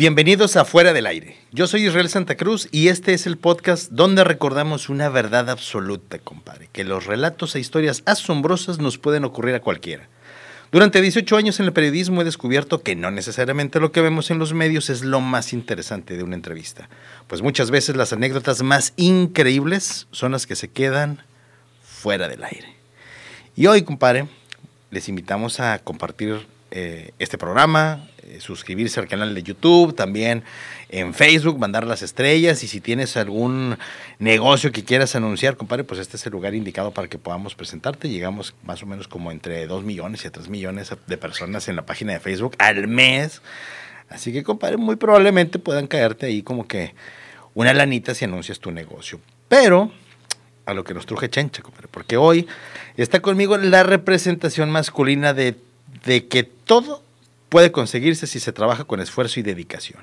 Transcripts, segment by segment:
Bienvenidos a Fuera del Aire. Yo soy Israel Santa Cruz y este es el podcast donde recordamos una verdad absoluta, compadre, que los relatos e historias asombrosas nos pueden ocurrir a cualquiera. Durante 18 años en el periodismo he descubierto que no necesariamente lo que vemos en los medios es lo más interesante de una entrevista, pues muchas veces las anécdotas más increíbles son las que se quedan fuera del aire. Y hoy, compadre, les invitamos a compartir eh, este programa, suscribirse al canal de YouTube, también en Facebook, mandar las estrellas y si tienes algún negocio que quieras anunciar, compadre, pues este es el lugar indicado para que podamos presentarte. Llegamos más o menos como entre 2 millones y 3 millones de personas en la página de Facebook al mes. Así que, compadre, muy probablemente puedan caerte ahí como que una lanita si anuncias tu negocio. Pero a lo que nos truje Chencha, compadre, porque hoy está conmigo la representación masculina de, de que todo puede conseguirse si se trabaja con esfuerzo y dedicación.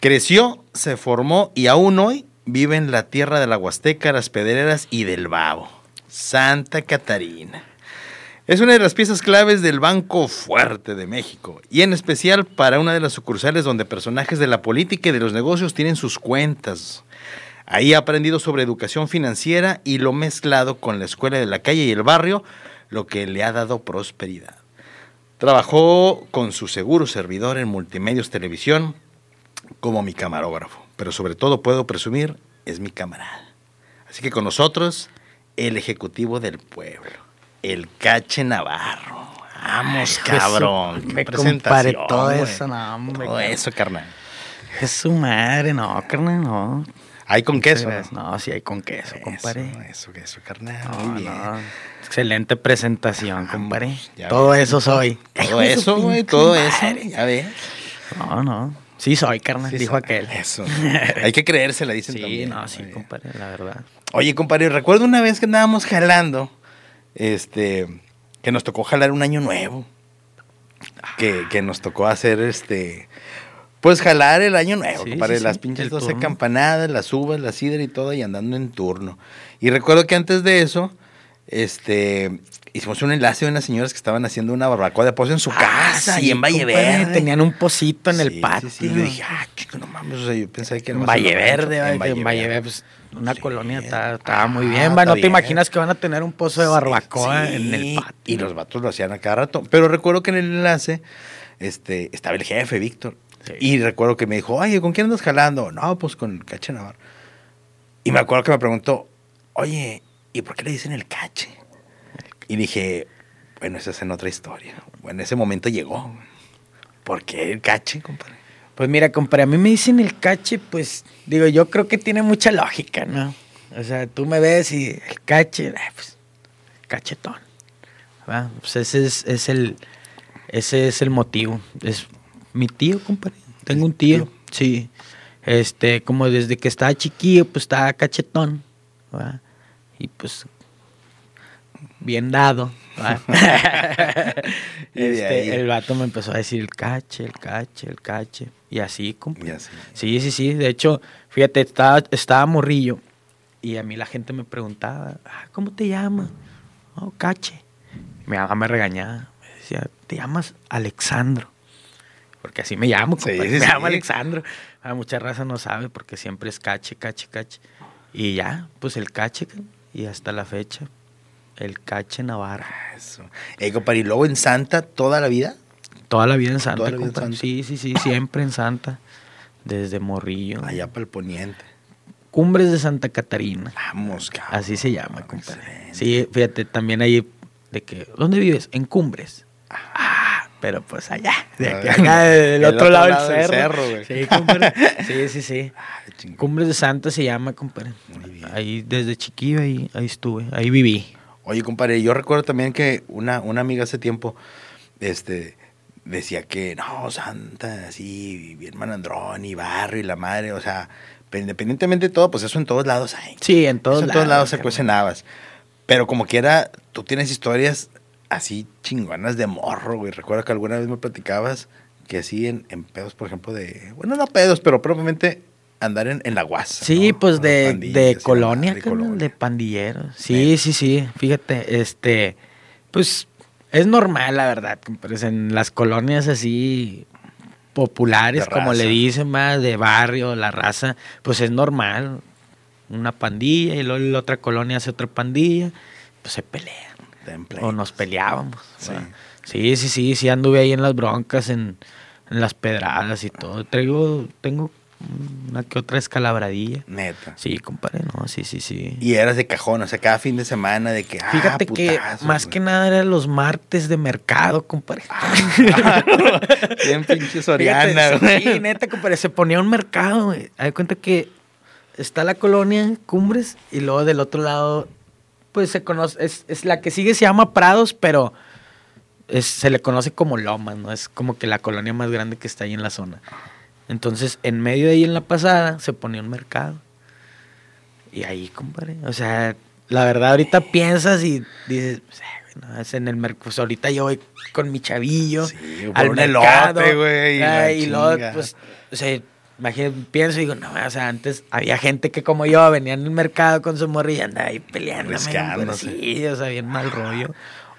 Creció, se formó y aún hoy vive en la tierra de la Huasteca, las Pedreras y del Babo. Santa Catarina. Es una de las piezas claves del Banco Fuerte de México y en especial para una de las sucursales donde personajes de la política y de los negocios tienen sus cuentas. Ahí ha aprendido sobre educación financiera y lo mezclado con la escuela de la calle y el barrio, lo que le ha dado prosperidad. Trabajó con su seguro servidor en Multimedios Televisión como mi camarógrafo, pero sobre todo puedo presumir, es mi camarada. Así que con nosotros, el ejecutivo del pueblo, el Cache Navarro. Vamos, cabrón. Me compare todo eso, no, hombre. Todo eso, carnal. Es su madre, no, carnal, no. ¿Hay con queso? No, sí hay con queso, compadre. Eso, eso, carnal. Muy bien. Excelente presentación, compadre. todo eso soy. Todo eso, güey, todo eso. Ya ves. No, no. Sí soy, carnal, dijo aquel. Eso. Hay que creerse, le dicen sí, también. Sí, no, sí, compadre, la verdad. Oye, compadre, recuerdo una vez que andábamos jalando, este, que nos tocó jalar un año nuevo. Que, que nos tocó hacer este pues jalar el año nuevo, compadre. las pinches 12 campanadas, las uvas, la sidra y todo, y andando en turno. Y recuerdo que antes de eso, este, hicimos un enlace de unas señoras que estaban haciendo una barbacoa de pozo en su ah, casa y en Valle Verde. Tenían un pocito en el patio. Sí, yo dije, ah, chico, no mames. O sea, yo pensé que era en Valle Verde, en Valle, Verde. Pues, una colonia estaba muy bien. no te imaginas que van a tener un pozo de barbacoa en el patio. Y los vatos lo hacían a cada rato. Pero recuerdo que en el enlace este, estaba el jefe, Víctor. Y recuerdo que me dijo, oye, ¿con quién andas jalando? No, pues con el cache Navarro. Y me acuerdo que me preguntó, oye, ¿y por qué le dicen el cache? Y dije, bueno, esa es en otra historia. Bueno, ese momento llegó. ¿Por qué el cache, compadre? Pues mira, compadre, a mí me dicen el cache, pues digo, yo creo que tiene mucha lógica, ¿no? O sea, tú me ves y el cache, eh, pues, cachetón. Pues ese es, es, el, ese es el motivo. Es mi tío, compadre. Tengo un tío, sí. Este, como desde que estaba chiquillo, pues estaba cachetón. Y pues, bien dado. este, el vato me empezó a decir el cache, el cache, el cache. Y así, compadre. Sí, sí, sí. De hecho, fíjate, estaba, estaba morrillo. Y a mí la gente me preguntaba, ah, ¿cómo te llamas? Oh, cache. Mi mamá me regañaba. Me decía, te llamas Alexandro porque así me llamo, me llamo Alexandro. A ah, mucha raza no sabe porque siempre es cache, cache, cache. Y ya, pues el cache, y hasta la fecha, el cache Navarro. Ah, eso. Eh, compadre, ¿y luego en Santa toda la vida? Toda la vida en Santa, Sí, sí, sí, siempre en Santa. Desde Morrillo. Allá para el poniente. Cumbres de Santa Catarina. Vamos, cabrón. Así se llama, compadre. Sí, fíjate, también ahí de que, ¿dónde vives? En Cumbres. Ah, pero pues allá, de acá, del otro, lado, del cerro. sí, Sí, sí, sí. Cumbres de Santa se llama, compadre. Ahí desde chiquillo ahí, ahí estuve, ahí viví. Oye, compadre, yo recuerdo también que una, una amiga hace tiempo, este, decía que no, Santa, así, bien manandrón y barrio y la madre, o sea, independientemente de todo, pues eso en todos lados hay. Sí, en todos lados. En todos lados se cuecen habas. Pero como quiera, tú tienes historias así chingonas de morro, güey. Recuerdo que alguna vez me platicabas que así en, pedos, por ejemplo, de. Bueno, no pedos, pero probablemente andar en, la guasa. Sí, pues de, de colonia, de, de pandilleros. Sí, sí, sí. Fíjate, este. Pues es normal, la verdad, pero en las colonias así populares, como le dicen más, de barrio, la raza, pues es normal. Una pandilla y luego la otra colonia hace otra pandilla, pues se O nos peleábamos. Sí. sí, sí, sí, anduve ahí en las broncas, en, en las pedradas y todo. Traigo, tengo una que otra escalabradilla. Neta. Sí, compadre, no, sí, sí, sí. Y eras de cajón, o sea, cada fin de semana de que. Ah, Fíjate que más que nada eran los martes de mercado, compadre. Bien pinche Soriana, güey. Sí, neta, compadre, se ponía un mercado, güey. Hay cuenta que está la colonia Cumbres y luego del otro lado, pues se conoce, es, es la que sigue se llama Prados, pero. se le conoce como Lomas, ¿no? Es como que la colonia más grande que está ahí en la zona. Entonces, en medio de ahí en la pasada, se ponía un mercado. Y ahí, compadre. O sea, la verdad, ahorita piensas y dices, pues, es en el mercado. Pues ahorita yo voy con mi chavillo al mercado. güey. y, luego, pues, o sea, imagínate, pienso y digo, no, o sea, antes había gente que como yo venía en el mercado con su morrilla y andaba ahí peleando. Sí, o sea, bien mal rollo.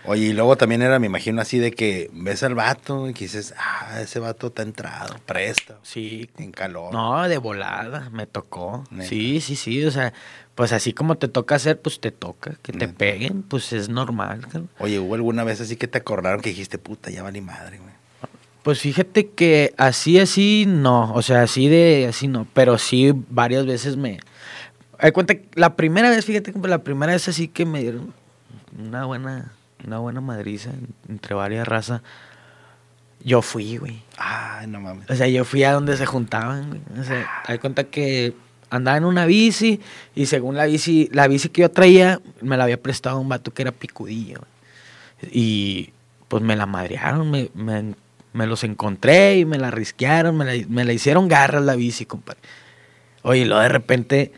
Oye, y luego también era, me imagino así de que ves al vato y que dices, ah, ese vato está entrado, presta. Sí. En calor. No, de volada, me tocó. Sí, sí, sí, o sea, pues así como te toca hacer, pues te toca. Que te peguen, pues es normal. Oye, ¿hubo alguna vez así que te acordaron que dijiste, puta, ya vale madre, güey? Pues fíjate que así, así, no. O sea, así de, así no. Pero sí, varias veces me... Hay cuenta, la primera vez, fíjate que la primera vez así que me dieron una buena una buena madriza entre varias razas. Yo fui, güey. Ay, no mames. O sea, yo fui a donde se juntaban, güey. O sea, hay cuenta que andaba en una bici y según la bici, la bici que yo traía, me la había prestado un vato que era picudillo. Güey. Y pues me la madrearon, me, me, los encontré y me la risquearon, me la, me la hicieron garras la bici, compadre. Oye, y luego de repente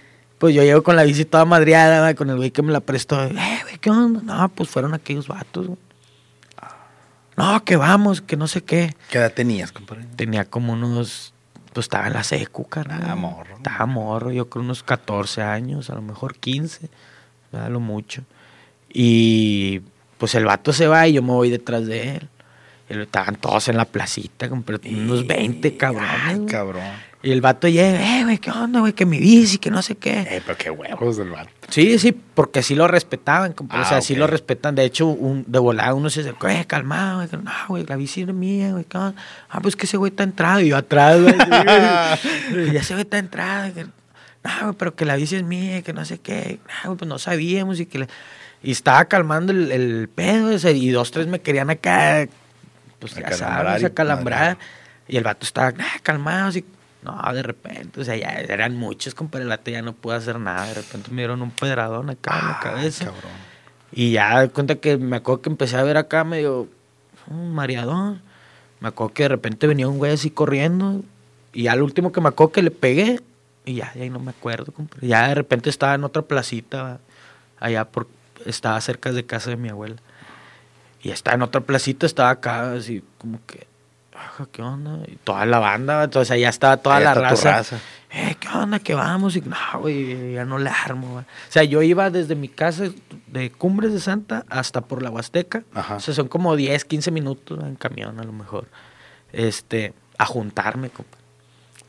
pues yo llego con la bici toda madreada, con el güey que me la prestó. Eh, güey, ¿qué onda? No, pues fueron aquellos vatos, No, que vamos, que no sé qué. ¿Qué edad tenías, compadre? Tenía como unos. Pues estaba en la secu, carnal. Estaba morro. Estaba morro, yo creo unos 14 años, a lo mejor 15, da lo mucho. Y pues el vato se va y yo me voy detrás de él. Estaban todos en la placita, unos 20 cabrones. Ay, cabrón. Y el vato llega, eh, güey, ¿qué onda, güey? Que mi bici, que no sé qué. Eh, pero qué huevos del vato. Sí, sí, porque sí lo respetaban, o sea, ah, sí lo respetan. De hecho, un, de volada uno se acercó, eh, calmado, güey. No, güey, la bici es mía, güey. Ah, pues que ese güey está entrado. Y yo atrás, güey. y ese güey está entrado. no, güey, pero que la bici es mía, que no sé qué. No, güey, pues no sabíamos y que Y estaba calmando el, el pedo, ese, y dos, tres me querían acá, pues ya sabes, acalambrar. Y el vato estaba, ah, calmado, así no, de repente, o sea, ya eran muchos, compadre, el ya no pude hacer nada. De repente me dieron un pedradón acá en la cabeza. Cabrón. Y ya de cuenta que me acuerdo que empecé a ver acá medio un mareadón. Me acuerdo que de repente venía un güey así corriendo. Y al último que me acuerdo que le pegué. Y ya, ya no me acuerdo, compadre. Ya de repente estaba en otra placita, allá por, estaba cerca de casa de mi abuela. Y estaba en otra placita, estaba acá, así como que ¿qué onda? Y toda la banda, entonces allá estaba toda la raza. Eh, ¿qué onda? ¿Qué vamos? Y no, güey, ya no le armo, O sea, yo iba desde mi casa de Cumbres de Santa hasta por la Huasteca. O sea, son como 10, 15 minutos en camión a lo mejor. Este, a juntarme, compa.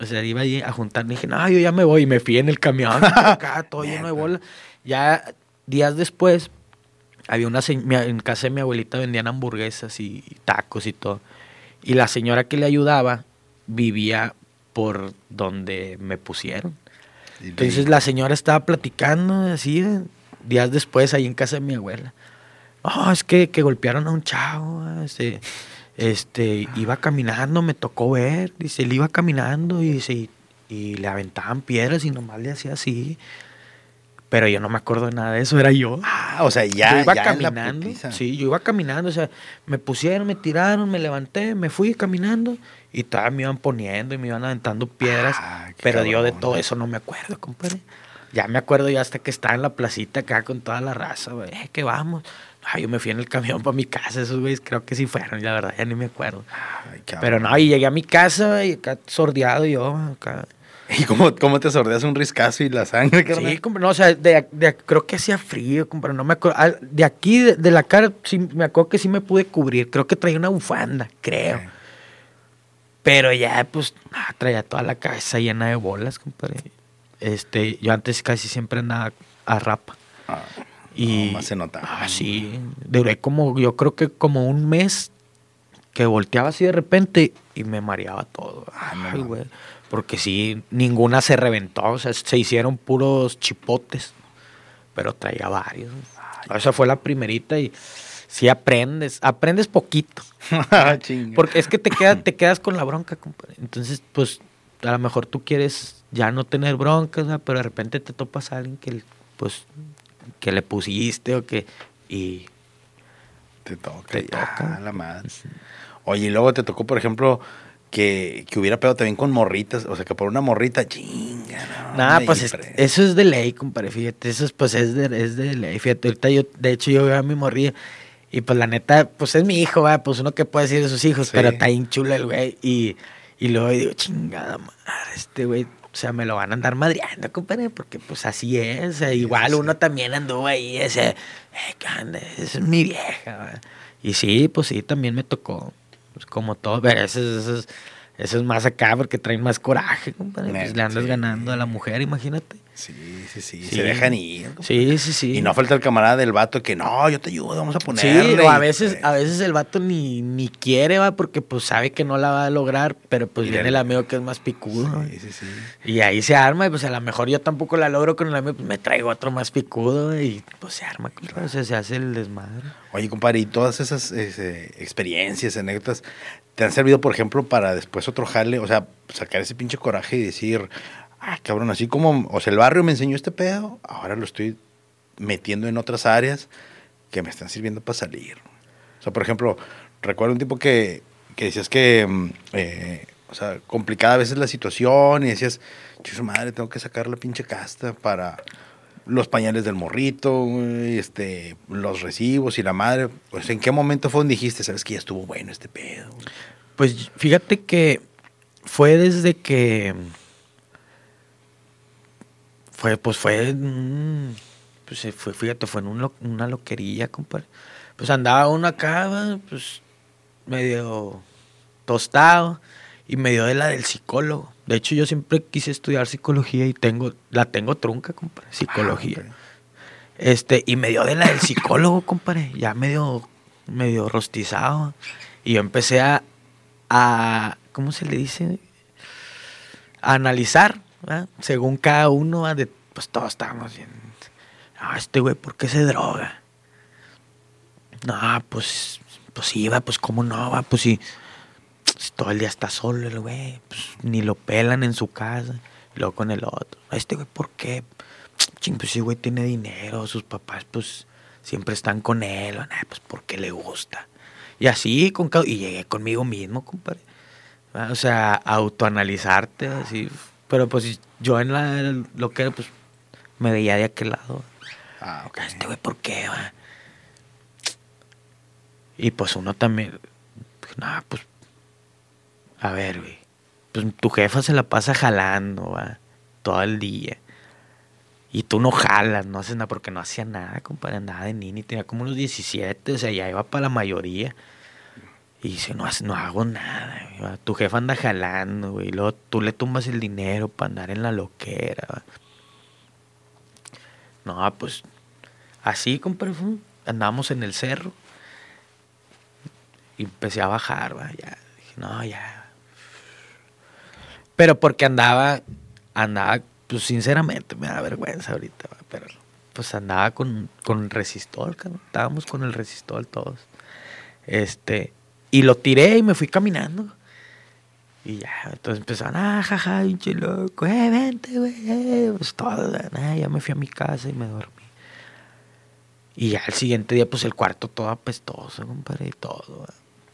O sea, iba ahí a juntarme. Dije, no, yo ya me voy. Y me fui en el camión, acá, todo lleno de bola. Ya días después, había una en casa de mi abuelita vendían hamburguesas y tacos y todo. Y la señora que le ayudaba vivía por donde me pusieron. Entonces la señora estaba platicando así días después ahí en casa de mi abuela. Oh, es que, que golpearon a un chavo. Este, este, iba caminando, me tocó ver. Dice, él iba caminando y, dice, y le aventaban piedras y nomás le hacía así. Pero yo no me acuerdo de nada de eso, era yo. Ah, o sea, ya. Yo iba caminando. Sí, yo iba caminando. O sea, me pusieron, me tiraron, me levanté, me fui caminando y todavía me iban poniendo y me iban aventando piedras. Ah, pero yo de todo eso no me acuerdo, compadre. Ya me acuerdo ya hasta que estaba en la placita acá con toda la raza, güey. Eh, que vamos. Ah, yo me fui en el camión para mi casa, esos güeyes creo que sí fueron, la verdad, ya ni me acuerdo. pero no, y llegué a mi casa, y acá sordeado yo, acá ¿Y cómo, cómo te sordeas un riscazo y la sangre? Sí, no, o sea, de, creo que hacía frío, compadre, no me acuerdo. Ah, de aquí, de, la cara, sí, me acuerdo que sí me pude cubrir. Creo que traía una bufanda, creo. Pero ya, pues, ah, traía toda la cabeza llena de bolas, compadre. Este, yo antes casi siempre andaba a rapa. Ah, y más se nota. Ah, sí. Duré como, yo creo que como un mes que volteaba así de repente y me mareaba todo. Ay, güey. Porque sí, ninguna se reventó, o sea, se hicieron puros chipotes, pero traía varios. Esa fue la primerita y sí aprendes, aprendes poquito. Ah, porque es que te, queda, te quedas con la bronca, compadre. Entonces, pues, a lo mejor tú quieres ya no tener broncas, pero de repente te topas a alguien que, pues, que le pusiste o que... Y te toca. Te toca. La madre. Oye, y luego te tocó, por ejemplo, que, hubiera pegado también con morritas, o sea, que por una morrita, chinga. No, Nada, pues eso es de ley, compadre, fíjate, eso es, pues es de, es de ley, fíjate, ahorita yo, de hecho, yo veo a mi morrilla y pues la neta, pues es mi hijo, ¿va? pues uno que puede decir de sus hijos, pero está bien chulo el güey, y, y luego digo, chingada madre, este güey, o sea, me lo van a andar madreando, compadre, porque pues así es. igual uno también anduvo ahí, ese, eh, ¿qué onda? Es mi vieja. Y sí, pues sí, también me tocó. Pues como todo, pero eso, eso, eso, es más acá porque traen más coraje, compadre. Pues le andas ganando a la mujer, imagínate. Sí, sí, sí, Se dejan ir. Sí, sí, sí. Y no falta el camarada del vato que no, yo te ayudo, vamos a ponerle. Sí, o a veces, a veces el vato ni, ni quiere, va, porque pues sabe que no la va a lograr, pero pues viene el amigo que es más picudo. Sí, sí, sí. Y ahí se arma, y pues a lo mejor yo tampoco la logro con el amigo, pues me traigo otro más picudo y pues se arma, o sea, se hace el desmadre. Oye, compadre, y todas esas experiencias, anécdotas, ¿te han servido, por ejemplo, para después otro jale? O sea, sacar ese pinche coraje y decir, ah, cabrón, así como, o sea, el barrio me enseñó este pedo, ahora lo estoy metiendo en otras áreas que me están sirviendo para salir. O sea, por ejemplo, recuerdo un tipo que, que decías que, mm, eh, o sea, complicada a veces la situación y decías, su madre, tengo que sacar la pinche casta para los pañales del morrito, este, los recibos y la madre. Pues, ¿En qué momento fue donde dijiste, sabes que ya estuvo bueno este pedo? Pues fíjate que fue desde que fue, pues fue, pues fue, fíjate, fue en una loquería, compadre. Pues andaba uno acá, pues medio tostado y medio de la del psicólogo. De hecho, yo siempre quise estudiar psicología y tengo, la tengo trunca, compadre, psicología. Ah, este, y me dio de la del psicólogo, compadre, ya medio, medio rostizado. Y yo empecé a, a ¿cómo se le dice? A analizar según cada uno, de, pues todos estábamos. Ah, este güey, ¿por qué se droga? No, pues, pues iba, pues cómo no, va, pues si todo el día está solo el güey, pues ni lo pelan en su casa, y luego con el otro. Este güey, ¿por qué? Ching, pues ese güey tiene dinero, sus papás, pues siempre están con él, pues porque le gusta. Y así, con y llegué conmigo mismo, compadre. O sea, autoanalizarte, así, pero pues yo en la, lo que pues me veía de aquel lado. Ah, ok. Este güey, ¿por qué, va? Y pues uno también, nada, pues, a ver, güey, pues tu jefa se la pasa jalando, va, todo el día. Y tú no jalas, no haces nada, porque no hacía nada, compadre, andaba de nini, tenía como unos 17, o sea, ya iba para la mayoría. Y dice, no, hago nada, Tu jefa anda jalando, güey. Y luego tú le tumbas el dinero para andar en la loquera. No, pues así, compadre. Andábamos en el cerro. Y empecé a bajar, va. Ya. Dije, no, ya. Pero porque andaba, andaba, pues sinceramente me da vergüenza ahorita, pero pues andaba con, con resistol, estábamos con el resistol todos. Este, y lo tiré y me fui caminando. Y ya, entonces empezaron, ah, jaja, pinche loco, eh, vente, güey, eh", pues todo, ya me fui a mi casa y me dormí. Y ya el siguiente día, pues el cuarto todo apestoso, compadre, y todo.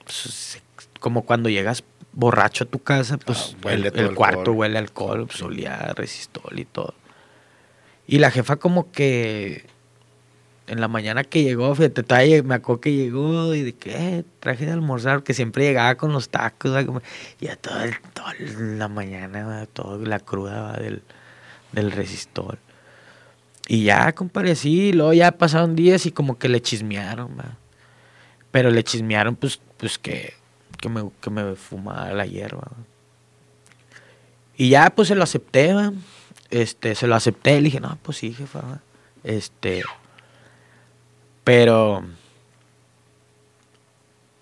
Pues, como cuando llegas borracho a tu casa, pues ah, el, cuarto huele a alcohol, pues olía resistol y todo. Y la jefa como que en la mañana que llegó, fíjate, me acuerdo que llegó y de que eh, traje de almorzar, que siempre llegaba con los tacos, y a toda la mañana, toda la cruda del, del resistor. Y ya, compadre, sí, luego ya pasaron días y como que le chismearon, pero le chismearon, pues, pues que, que me, que me fumaba la hierba. Y ya pues se lo acepté, este, se lo acepté, le dije, no, pues sí, jefa, este, pero,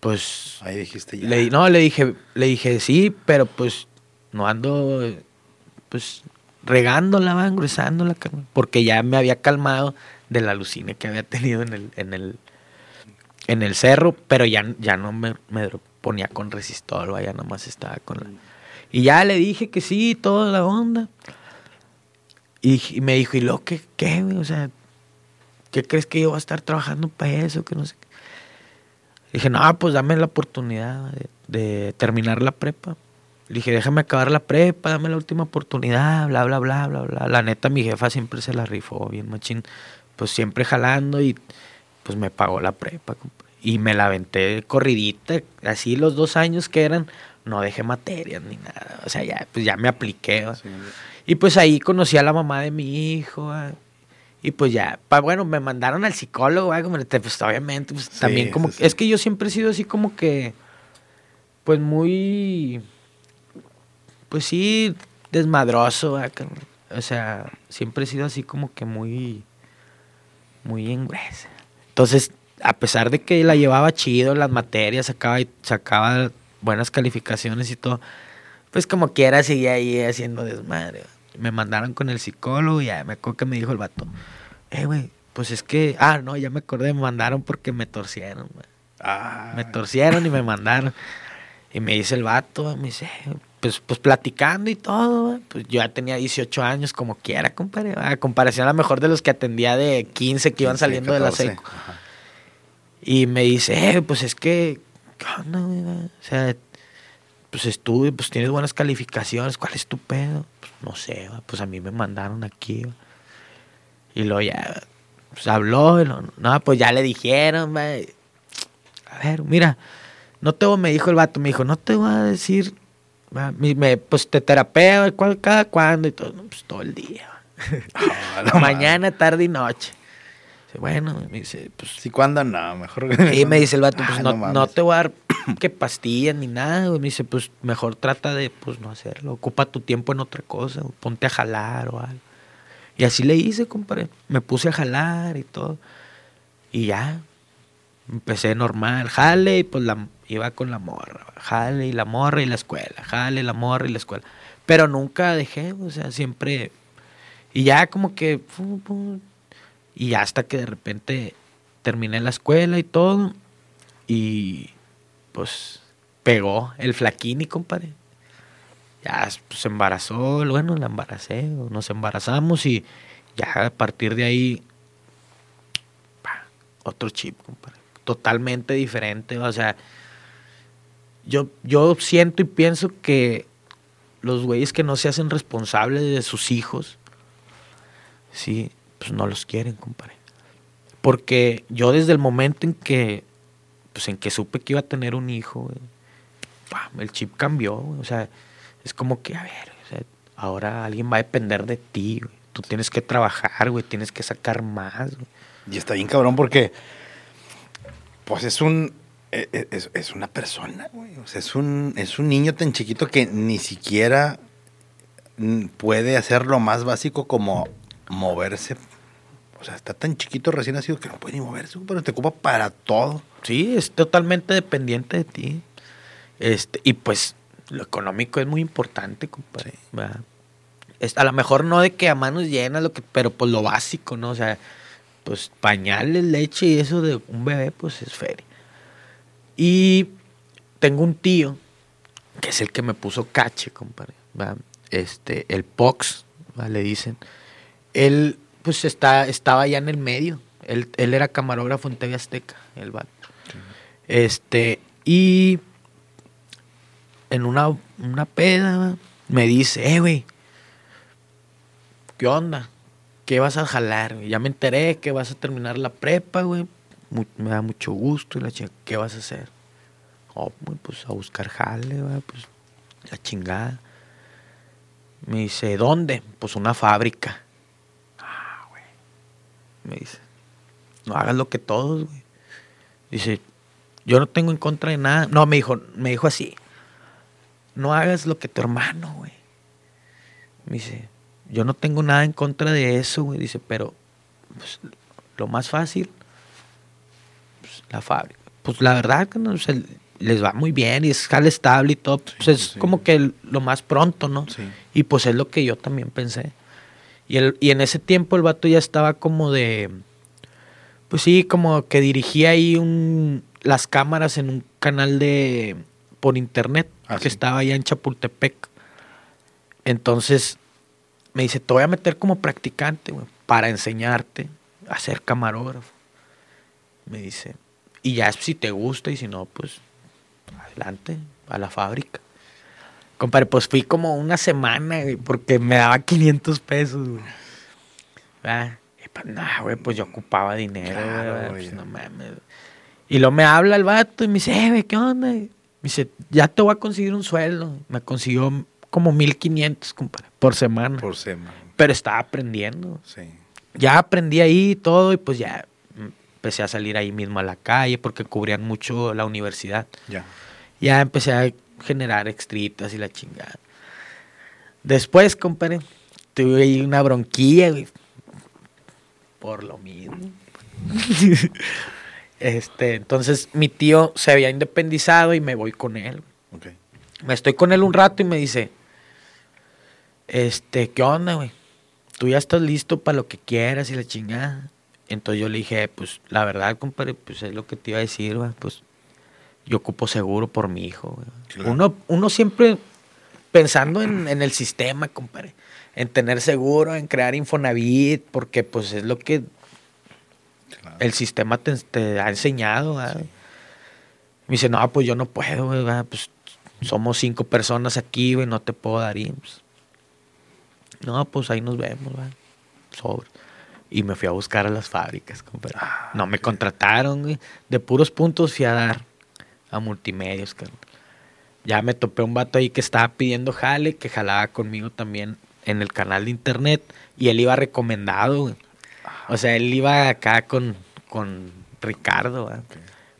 pues... Ahí dijiste ya. Le, no, le dije, le dije, sí, pero pues no ando, pues, regándola, va, engruesándola, porque ya me había calmado de la alucina que había tenido en el, en el, en el cerro, pero ya, ya no me, me ponía con resistor, ya nomás estaba con la y ya le dije que sí, toda la onda. Y, me dijo, ¿y lo que qué, O sea, ¿qué crees que yo voy a estar trabajando para eso? Que no sé. dije, no, pues dame la oportunidad de, terminar la prepa. Dije, déjame acabar la prepa, dame la última oportunidad, bla, bla, bla, bla, bla. La neta, mi jefa siempre se la rifó bien machín. Pues siempre jalando y pues me pagó la prepa. Y me la aventé corridita, así los dos años que eran no dejé materias ni nada. O sea, ya, pues ya me apliqué. y pues ahí conocí a la mamá de mi hijo. Y pues ya, bueno, me mandaron al psicólogo, pues obviamente, pues también como... Es que yo siempre he sido así como que, pues muy, pues sí, desmadroso, o sea, siempre he sido así como que muy, muy engruesa. Entonces, a pesar de que la llevaba chido las materias, sacaba, sacaba buenas calificaciones y todo, pues como quiera seguía ahí haciendo desmadre. Me mandaron con el psicólogo y ya me acuerdo que me dijo el vato, eh, güey, pues es que, ah, no, ya me acordé, me mandaron porque me torcieron, ah. Me torcieron y me mandaron. Y me dice el vato, me dice, pues, pues platicando y todo, pues yo ya tenía 18 años como quiera, compadre. A comparación a lo mejor de los que atendía de 15 que iban saliendo de la seco. Y me dice, eh, pues es que o sea, pues estuve, pues tienes buenas calificaciones, ¿cuál es tu pedo? No sé, pues a mí me mandaron aquí. Y luego ya, pues habló, no, pues ya le dijeron, A ver, mira, no te me dijo el vato, me dijo, no te voy a decir, me, pues te terapeo cada cuándo y todo, pues todo el día. Ah, Mañana, tarde y noche bueno, me dice, pues. ¿Sí cuándo no? Mejor. Y me dice el vato, pues ah, no, te voy a dar que pastillas ni nada. Me dice, pues mejor trata de, pues no hacerlo. Ocupa tu tiempo en otra cosa. Ponte a jalar o algo. Y así le hice, compadre. Me puse a jalar y todo. Y ya. Empecé normal. Jale y pues la, iba con la morra. Jale y la morra y la escuela. Jale, la morra y la escuela. Pero nunca dejé, o sea, siempre. Y ya como que. Y hasta que de repente terminé la escuela y todo. Y pues pegó el flaquini, compadre. Ya pues, se embarazó, bueno, la embaracé, nos embarazamos y ya a partir de ahí, otro chip, compadre. Totalmente diferente, o sea, yo, yo siento y pienso que los güeyes que no se hacen responsables de sus hijos, sí, pues no los quieren, compadre. Porque yo desde el momento en que, pues en que supe que iba a tener un hijo, el chip cambió, o sea, es como que, a ver, ahora alguien va a depender de ti, Tú tienes que trabajar, güey, tienes que sacar más, Y está bien cabrón porque, pues es un, e, e, es, una persona, güey. O sea, es un, es un niño tan chiquito que ni siquiera puede hacer lo más básico como moverse. O sea, está tan chiquito recién nacido que no puede ni moverse, pero te ocupa para todo. Sí, es totalmente dependiente de ti. Este, y pues lo económico es muy importante, compadre. a lo mejor no de que a manos llenas, lo que, pero pues lo básico, ¿no? O sea, pues pañales, leche y eso de un bebé, pues es feria. Y tengo un tío, que es el que me puso cache, compadre. Este, el Pox, le dicen él pues está, estaba ya en el medio. Él, era camarógrafo en TV Azteca, el vato. Este, y en una, una peda me dice, eh, güey, ¿qué onda? ¿Qué vas a jalar? Ya me enteré que vas a terminar la prepa, güey. me da mucho gusto. Y la chica, ¿qué vas a hacer? Oh, pues a buscar jale, güey, pues la chingada. Me dice, ¿dónde? Pues una fábrica me dice. No hagas lo que todos, güey. Dice, yo no tengo en contra de nada. No, me dijo, me dijo así, no hagas lo que tu hermano, güey. Me dice, yo no tengo nada en contra de eso, güey. Dice, pero pues, lo más fácil, pues, la fábrica. Pues la verdad que no, les va muy bien y es jale estable y todo. Pues es como que lo más pronto, ¿no? Y pues es lo que yo también pensé. Y, el, y en ese tiempo el vato ya estaba como de. Pues sí, como que dirigía ahí un, las cámaras en un canal de. por internet, ah, que estaba allá en Chapultepec. Entonces me dice: Te voy a meter como practicante, güey, para enseñarte a ser camarógrafo. Me dice. Y ya si te gusta y si no, pues adelante, a la fábrica. Compadre, pues fui como una semana, porque me daba 500 pesos, güey. Ah, y pues, nah, güey, pues yo ocupaba dinero, pues, no mames. Y luego me habla el vato y me dice, eh, güey, ¿qué onda? me dice, ya te voy a conseguir un sueldo. Me consiguió como 1500, compadre, por semana. Por semana. Pero estaba aprendiendo. Sí. Ya aprendí ahí todo y pues ya empecé a salir ahí mismo a la calle porque cubrían mucho la universidad. Ya. Ya empecé a generar extritas y la chingada. Después, compadre, tuve ahí una bronquilla, güey. Por lo mismo. este, entonces mi tío se había independizado y me voy con él. Me estoy con él un rato y me dice, este, ¿qué onda, güey? Tú ya estás listo para lo que quieras y la chingada. Entonces yo le dije, pues la verdad, compadre, pues es lo que te iba a decir, güey. Pues yo ocupo seguro por mi hijo. Uno, uno siempre pensando en, el sistema, compadre. En tener seguro, en crear Infonavit, porque pues es lo que el sistema te, ha enseñado. Me dice, no, pues yo no puedo, pues somos cinco personas aquí, güey, no te puedo dar IMSS. No, pues ahí nos vemos, sobre. Y me fui a buscar a las fábricas, compadre. Ah, no me contrataron, güey. De puros puntos fui a dar a multimedios, Ya me topé un vato ahí que estaba pidiendo jale, que jalaba conmigo también en el canal de internet y él iba recomendado, O sea, él iba acá con, con Ricardo,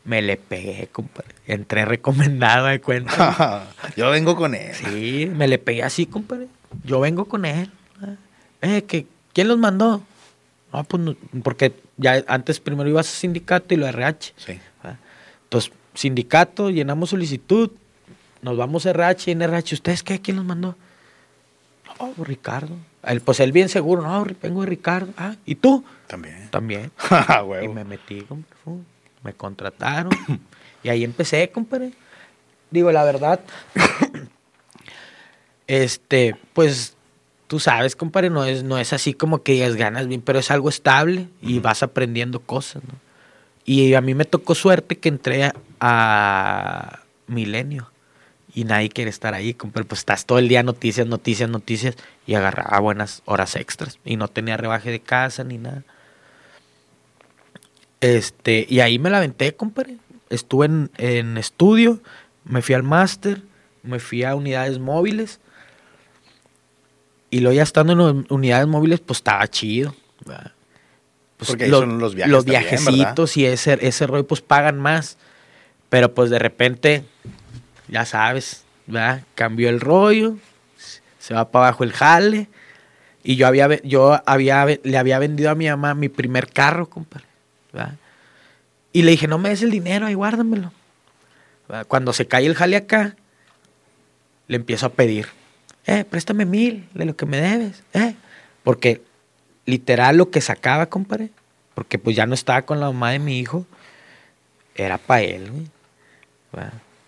Me le pegué, compadre. Entré recomendado de cuenta. Yo vengo con él. Sí, me le pegué así, compadre. Yo vengo con él. Eh, que, ¿quién los mandó? No, pues porque ya antes primero ibas a sindicato y lo RH. Sí. Entonces, sindicato, llenamos solicitud, nos vamos a RH en RH, ¿ustedes qué? ¿Quién nos mandó? Oh, Ricardo. pues él bien seguro, no, vengo de Ricardo. Ah, ¿y tú? También. También. Ah, y me metí, me contrataron. y ahí empecé, compadre. Digo, la verdad, este, pues tú sabes, compadre, no es, no es así como que digas ganas bien, pero es algo estable y vas aprendiendo cosas, ¿no? Y a mí me tocó suerte que entré a, Milenio y nadie quiere estar ahí, pero pues estás todo el día noticias, noticias, noticias y agarraba buenas horas extras y no tenía rebaje de casa ni nada. Este, y ahí me la aventé, compadre. Estuve en, en estudio, me fui al máster, me fui a unidades móviles. Y luego ya estando en unidades móviles, pues estaba chido. Pues, Porque los, son los viajes. Los viajecitos y ese, ese rollo, pues pagan más. Pero pues de repente, ya sabes, ¿verdad? Cambió el rollo, se va para abajo el jale. Y yo había, yo había, le había vendido a mi mamá mi primer carro, compadre. Y le dije, no me des el dinero, ahí guárdamelo. Cuando se cae el jale acá, le empiezo a pedir, eh, préstame mil de lo que me debes, eh. Porque literal lo que sacaba, compadre, porque pues ya no estaba con la mamá de mi hijo, era para él, güey.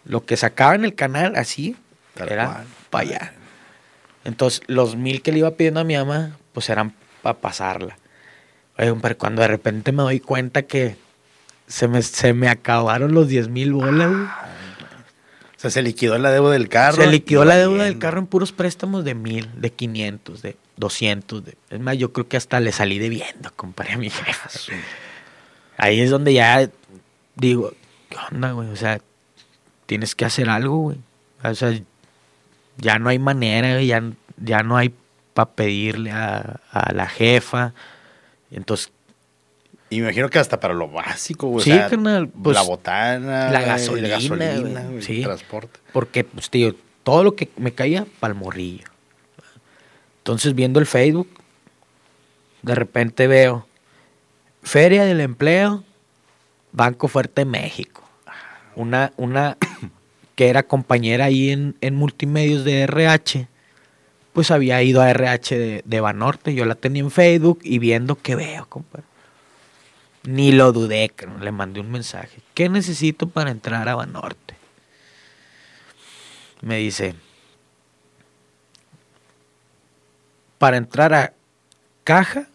Lo que sacaba en el canal así, era para allá. Entonces, los mil que le iba pidiendo a mi mamá, pues eran para pasarla. Oye, compadre, cuando de repente me doy cuenta que se me, se me acabaron los diez mil bolas, güey. O sea, se liquidó la deuda del carro. Se liquidó la deuda del carro en puros préstamos de mil, de quinientos, de 200. es más, yo creo que hasta le salí debiendo, compadre, a mi jefa. Ahí es donde ya digo, ¿qué onda, güey? O sea, tienes que hacer algo, güey. O sea, ya no hay manera, ya, ya no hay para pedirle a, la jefa. Entonces, Y me imagino que hasta para lo básico, güey. Sí, carnal. Pues, la botana, la gasolina, la gasolina sí. el transporte. Porque, pues, tío, todo lo que me caía, pa'l morrillo. Entonces, viendo el Facebook, de repente veo Feria del Empleo, Banco Fuerte México. Una, una que era compañera ahí en, en multimedios de RH, pues había ido a RH de, de Banorte. Yo la tenía en Facebook y viendo qué veo, compadre. Ni lo dudé, le mandé un mensaje. ¿Qué necesito para entrar a Banorte? Me dice, para entrar a caja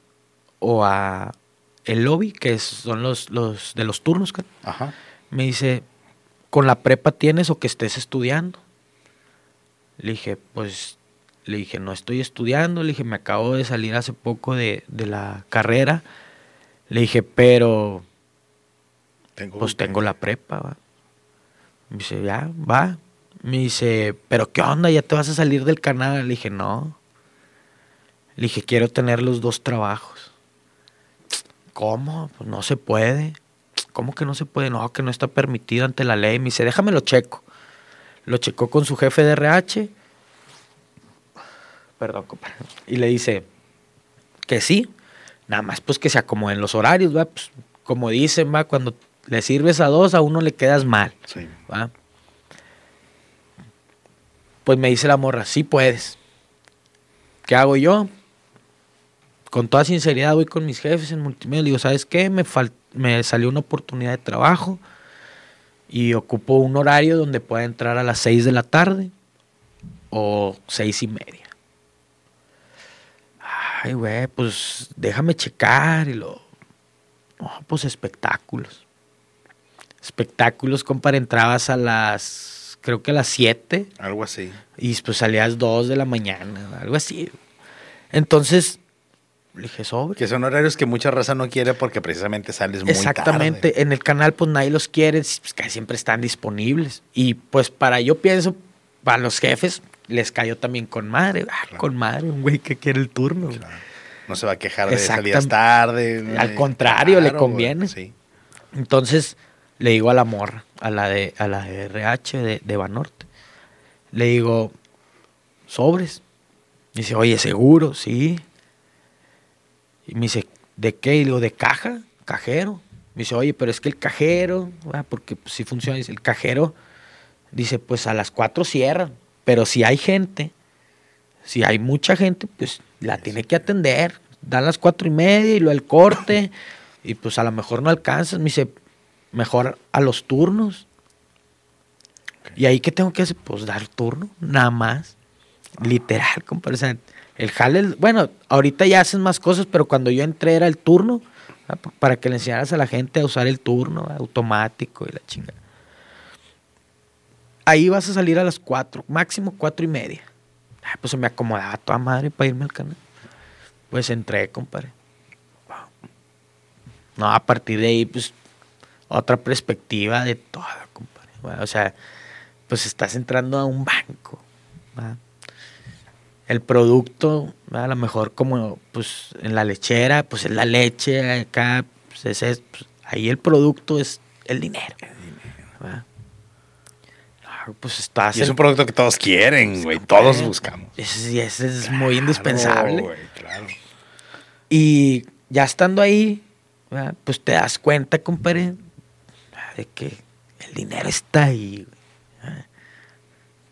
o a el lobby, que son los, los de los turnos, Ajá. me dice, ¿con la prepa tienes o que estés estudiando? Le dije, pues, le dije, no estoy estudiando, le dije, me acabo de salir hace poco de, de la carrera, le dije, pero, Tengo pues tengo la prepa, va. Me dice, ya, va. Me dice, pero ¿qué onda? ¿Ya te vas a salir del canal? Le dije, no. Le dije, quiero tener los dos trabajos. ¿Cómo? Pues no se puede. ¿Cómo que no se puede? No, que no está permitido ante la ley. Me dice, déjame lo checo. Lo checó con su jefe de RH. Perdón, compadre. Y le dice que sí. Nada más pues que se acomoden los horarios, ¿va? Pues, como dicen, va, cuando le sirves a dos, a uno le quedas mal. Sí. ¿va? Pues me dice la morra, sí puedes. ¿Qué hago yo? Con toda sinceridad voy con mis jefes en multimedia. Le digo, ¿sabes qué? Me, fal- me salió una oportunidad de trabajo y ocupo un horario donde pueda entrar a las 6 de la tarde o seis y media. Ay, güey, pues déjame checar y lo... No, pues espectáculos. Espectáculos, compadre, entrabas a las, creo que a las 7 Algo así. y pues salías 2 de la mañana, algo así. Entonces, le dije, sobre. Que son horarios que mucha raza no quiere porque precisamente sales muy Exactamente, tarde. en el canal pues nadie los quiere, pues casi siempre están disponibles. Y pues para, yo pienso, para los jefes les cayó también con madre. Ah, con madre, un güey que quiere el turno. Claro. No se va a quejar de salidas tarde. Al contrario, le conviene. Sí. Entonces le digo a la morra, a la de, a la de RH de, de Banorte, le digo, sobres. dice, oye, seguro, sí. Y me dice, ¿de qué? Y digo, ¿de caja? Cajero. Me dice, oye, pero es que el cajero, ah, porque pues, sí funciona, dice, el cajero, dice, pues a las cuatro cierran, pero si hay gente, si hay mucha gente, pues la tiene que atender. Dan las cuatro y media y lo del corte, y pues a lo mejor no alcanzas. Me dice, mejor a los turnos. ¿Y ahí qué tengo que hacer? Pues dar turno, nada más. Literal, compadre. O sea, el jale, bueno, ahorita ya hacen más cosas, pero cuando yo entré era el turno, ¿verdad? Pa- para que le enseñaras a la gente a usar el turno ¿verdad? automático y la chingada. Ahí vas a salir a las cuatro, máximo cuatro y media. Ay, pues se me acomodaba toda madre para irme al canal. Pues entré, compadre. No, a partir de ahí, pues, otra perspectiva de todo, compadre. O sea, pues estás entrando a un banco. ¿va? El producto, a lo mejor como, pues, en la lechera, pues es la leche, acá, pues, es, es- pues, ahí el producto es el dinero. ¿va? Ah, Pues estás Y es en- un producto que todos quieren, güey. Todos buscamos. ese, y ese es muy indispensable. Güey, claro. Y ya estando ahí, ¿verdad? pues te das cuenta, compadre, de que el dinero está ahí. ¿verdad?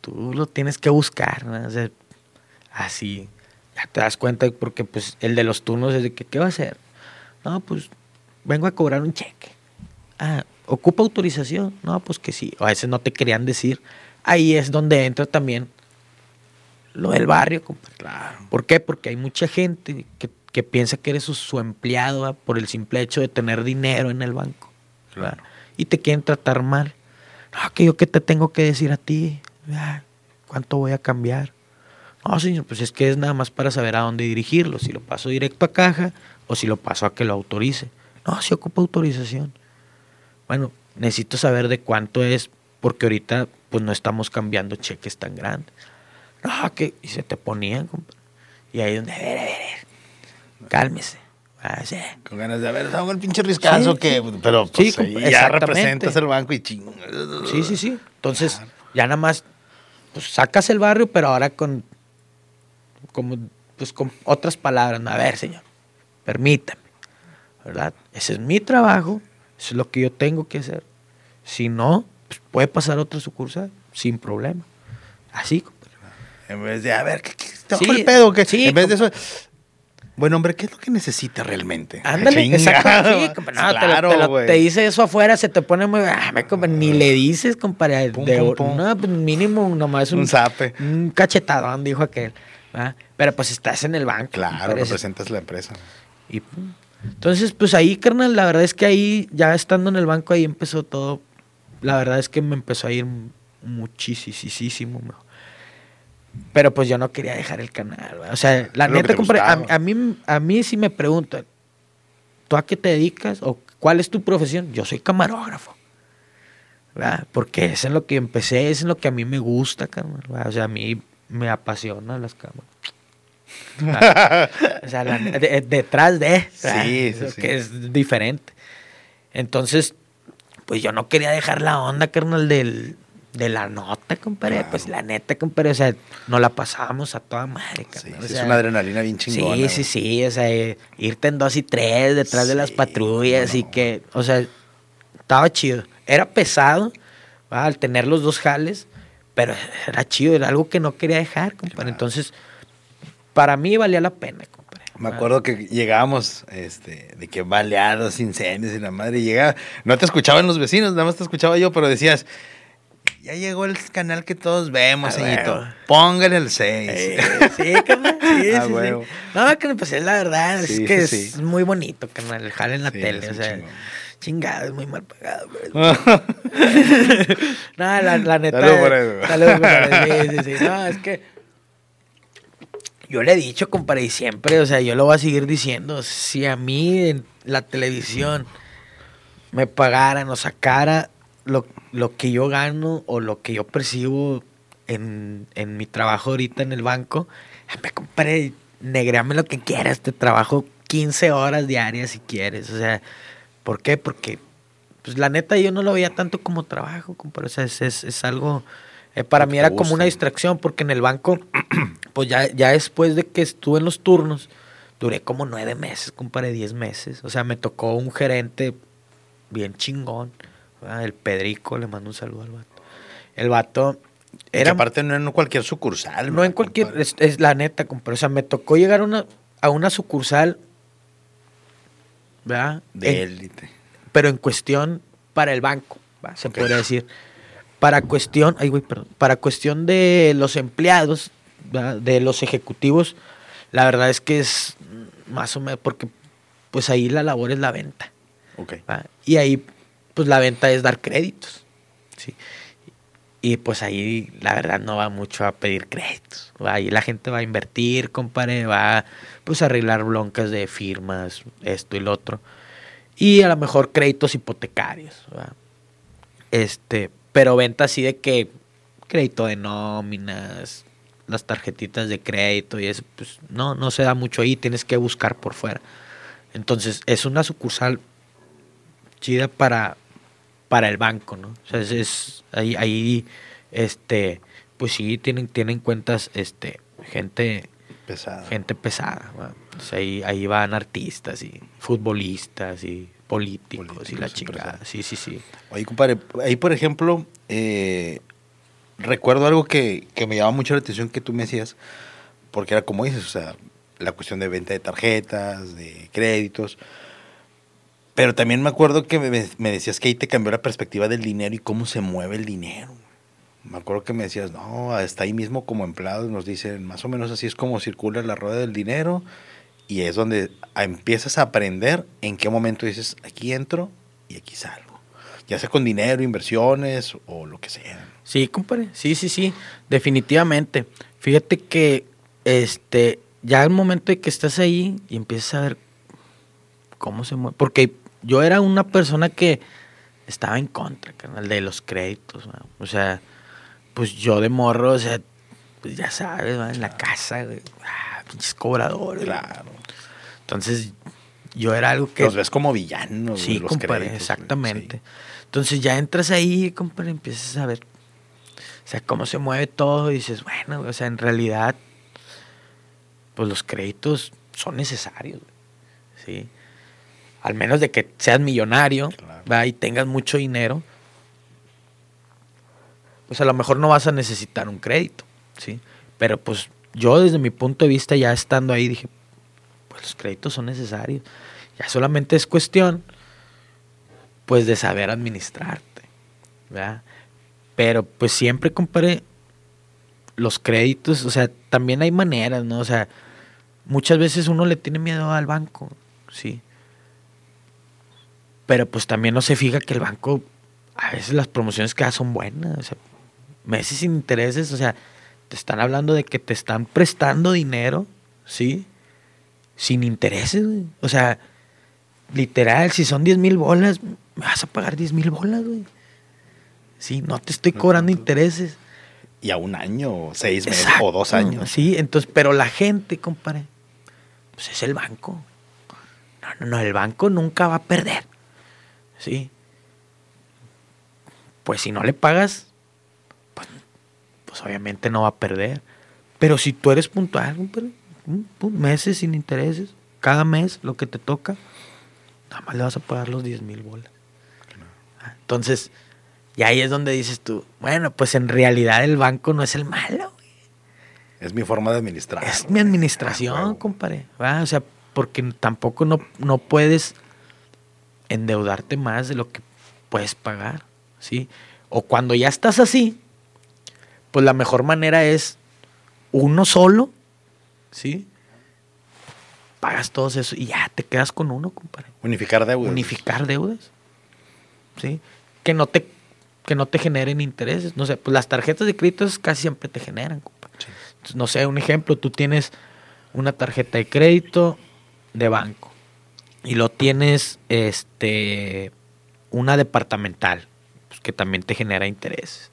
Tú lo tienes que buscar, ¿verdad? O sea, así. Ya te das cuenta porque pues el de los turnos es de que, ¿qué va a hacer? No, pues vengo a cobrar un cheque. Ah, ¿ocupa autorización? No, pues que sí. O a veces no te querían decir. Ahí es donde entra también lo del barrio, compadre. Claro. ¿Por qué? Porque hay mucha gente que, que piensa que eres su, su empleado ¿va? por el simple hecho de tener dinero en el banco. Claro. Y te quieren tratar mal. No, que yo qué te tengo que decir a ti. Ah, ¿Cuánto voy a cambiar? No, señor, pues es que es nada más para saber a dónde dirigirlo. Si lo paso directo a caja o si lo paso a que lo autorice. No, si ocupa autorización. Bueno, necesito saber de cuánto es porque ahorita pues no estamos cambiando cheques tan grandes. No, que y se te ponían, compadre. Y ahí donde, a ver, a ver, a ver, cálmese. Ah, sí. Con ganas de ver, hago el pinche riscazo que. Pero pues, Sí, ya representas el banco y ching. Sí, sí, sí. Entonces, ya nada más, pues sacas el barrio, pero ahora con. Como, pues con otras palabras. A ver, señor, permítame. ¿Verdad? Ese es mi trabajo, eso es lo que yo tengo que hacer. Si no, pues puede pasar otra sucursal sin problema. Así, compadre. En vez de, a ver, ¿qué, qué te Sí, el pedo? ¿Qué? sí, en vez de eso. Bueno, hombre, ¿qué es lo que necesita realmente? Ándale, exacto. Sí, compadre. No, te lo- claro, te, lo- te dice eso afuera, se te pone muy. Ah, me compadre, ni le dices, compadre. Pum, de- pum, pum. No, pues mínimo nomás un, Un zape. un cachetadón, dijo aquel. ¿Verdad? Pero pues estás en el banco. Claro, representas la empresa. Y pum. Entonces, pues ahí, carnal, la verdad es que ahí, ya estando en el banco, ahí empezó todo. La verdad es que me empezó a ir muchísimo mejor. Pero pues yo no quería dejar el canal, ¿verdad? O sea, la Lo neta, a, mí, a mí sí me preguntan, ¿tú a qué te dedicas? ¿O cuál es tu profesión? Yo soy camarógrafo. ¿verdad? Porque es en lo que empecé, es en lo que a mí me gusta, carnal. ¿verdad? O sea, a mí me apasionan las cámaras. O sea, la- de- detrás de. Sí, sí, Eso sí. Que es diferente. Entonces, pues yo no quería dejar la onda, carnal, del, de la nota, compadre. Claro. Pues la neta, compadre, o sea, nos la pasábamos a toda madre, Sí, es una adrenalina bien chingona. Sí, sí, sí, o sea, eh, irte en dos y tres detrás de las patrullas no, y que, o sea, estaba chido. Era pesado, ¿va? al tener los dos jales, pero era chido, era algo que no quería dejar, compadre. Entonces, para mí valía la pena, compadre. Me acuerdo que llegábamos, este, de que baleados, incendios y la madre llegaba. No te escuchaban los vecinos, nada más te escuchaba yo, pero decías, ya llegó el canal que todos vemos, Ah, señorito. Póngale el 6. Eh, sí, carnal, sí, Ah, sí. No, que pues es la verdad, Sí, es que sí, es muy bonito, carnal, el jale en la tele, o sea. Chingado, es muy mal pagado, güey. No, la, la neta. Salud por eso. salud por eso, Sí, sí, sí. No, es que. Yo le he dicho, compadre, y siempre, o sea, yo lo voy a seguir diciendo. Si a mí en la televisión me pagaran o sacara lo, lo que yo gano o lo que yo percibo en, en mi trabajo ahorita en el banco, me compadre, negreame lo que quieras. Te trabajo 15 horas diarias si quieres. O sea, ¿por qué? Porque pues la neta yo no lo veía tanto como trabajo, compadre. O sea, es, es, es algo... eh, para que mí era como una distracción porque en el banco, pues ya, ya después de que estuve en los turnos, duré como nueve meses, compadre, diez meses. O sea, me tocó un gerente bien chingón, ¿verdad? el Pedrico, le mando un saludo al vato. El vato Era era... aparte no en cualquier sucursal. No ¿verdad, en cualquier... Es, es la neta, compadre. O sea, me tocó llegar a una, a una sucursal, ¿verdad? De élite. pero en cuestión para el banco, se Ok. podría decir. Para cuestión, ay, güey, perdón, para cuestión de los empleados, de los ejecutivos, la verdad es que es más o menos, porque pues ahí la labor es la venta. Ok. ¿va? Y ahí, pues la venta es dar créditos. ¿sí? Y pues ahí, la verdad, no va mucho a pedir créditos. Ahí la gente va a invertir, compadre, va pues arreglar broncas de firmas, esto y lo otro. Y a lo mejor créditos hipotecarios. Este, pero venta así de que crédito de nóminas, las tarjetitas de crédito y eso, pues no, no se da mucho ahí, tienes que buscar por fuera. Entonces, es una sucursal chida para, para el banco, ¿no? O sea, es, es- ahí, ahí, este, pues sí, tienen, tienen cuentas, este, gente, Pesada. gente pesada, sea, ahí, ahí van artistas y futbolistas y políticos, y la chingada. Sí, sí, sí. Oye, compadre, ahí por ejemplo, eh, recuerdo algo que, que me llamaba mucho la atención que tú me decías, porque era como dices, o sea, la cuestión de venta de tarjetas, de créditos. Pero también me acuerdo que me, me decías que ahí te cambió la perspectiva del dinero y cómo se mueve el dinero. Me acuerdo que me decías, no, hasta ahí mismo como empleados nos dicen, más o menos así es como circula la rueda del dinero y es donde empiezas a aprender en qué momento dices, aquí entro y aquí salgo. Ya sea con dinero, inversiones o lo que sea. Sí, compadre. Sí, sí, sí. Definitivamente. Fíjate que este ya el momento de que estás ahí y empiezas a ver cómo se mueve. Porque yo era una persona que estaba en contra, carnal, de los créditos. O sea, pues yo de morro, o sea, pues ya sabes, ¿va? en la casa, güey, ah, pinches cobradores. Claro. Entonces, yo era algo que... Los ves como villanos. Sí, los compadre, exactamente. Entonces ya entras ahí, compadre, empiezas a ver, o sea, cómo se mueve todo y dices, bueno, o sea, en realidad, pues los créditos son necesarios, ¿sí? Al menos de que seas millonario, ¿va? Y tengas mucho dinero, pues a lo mejor no vas a necesitar un crédito, ¿sí? Pero pues yo desde mi punto de vista ya estando ahí dije, pues los créditos son necesarios. Ya solamente es cuestión pues de saber administrarte, ¿verdad? Pero pues siempre comparé los créditos, o sea, también hay maneras, ¿no? O sea, muchas veces uno le tiene miedo al banco, sí. Pero pues también no se fija que el banco, a veces las promociones que da son buenas, o sea, meses sin intereses, o sea, te están hablando de que te están prestando dinero, ¿sí? Sin intereses, güey. O sea, literal, si son 10 mil bolas, me vas a pagar 10 mil bolas, güey. Sí, no te estoy cobrando intereses. Y a un año, o seis meses, o dos años. Sí, entonces, pero la gente, compadre, pues es el banco. No, no, no, el banco nunca va a perder. Sí. Pues si no le pagas, pues obviamente no va a perder. Pero si tú eres puntual, meses sin intereses, cada mes lo que te toca, nada más le vas a pagar los 10 mil bolas. Entonces, y ahí es donde dices tú, bueno, pues en realidad el banco no es el malo. Es mi forma de administrar. Es mi administración, ah, compadre. O sea, porque tampoco no, no puedes endeudarte más de lo que puedes pagar, ¿sí? O cuando ya estás así, pues la mejor manera es uno solo, ¿sí? Pagas todos eso y ya te quedas con uno, compadre. Unificar deudas. Unificar deudas. ¿Sí? Que no te, que no te generen intereses. No sé, pues las tarjetas de crédito casi siempre te generan, compadre. no sé, un ejemplo, tú tienes una tarjeta de crédito de banco y lo tienes este una departamental pues, que también te genera intereses.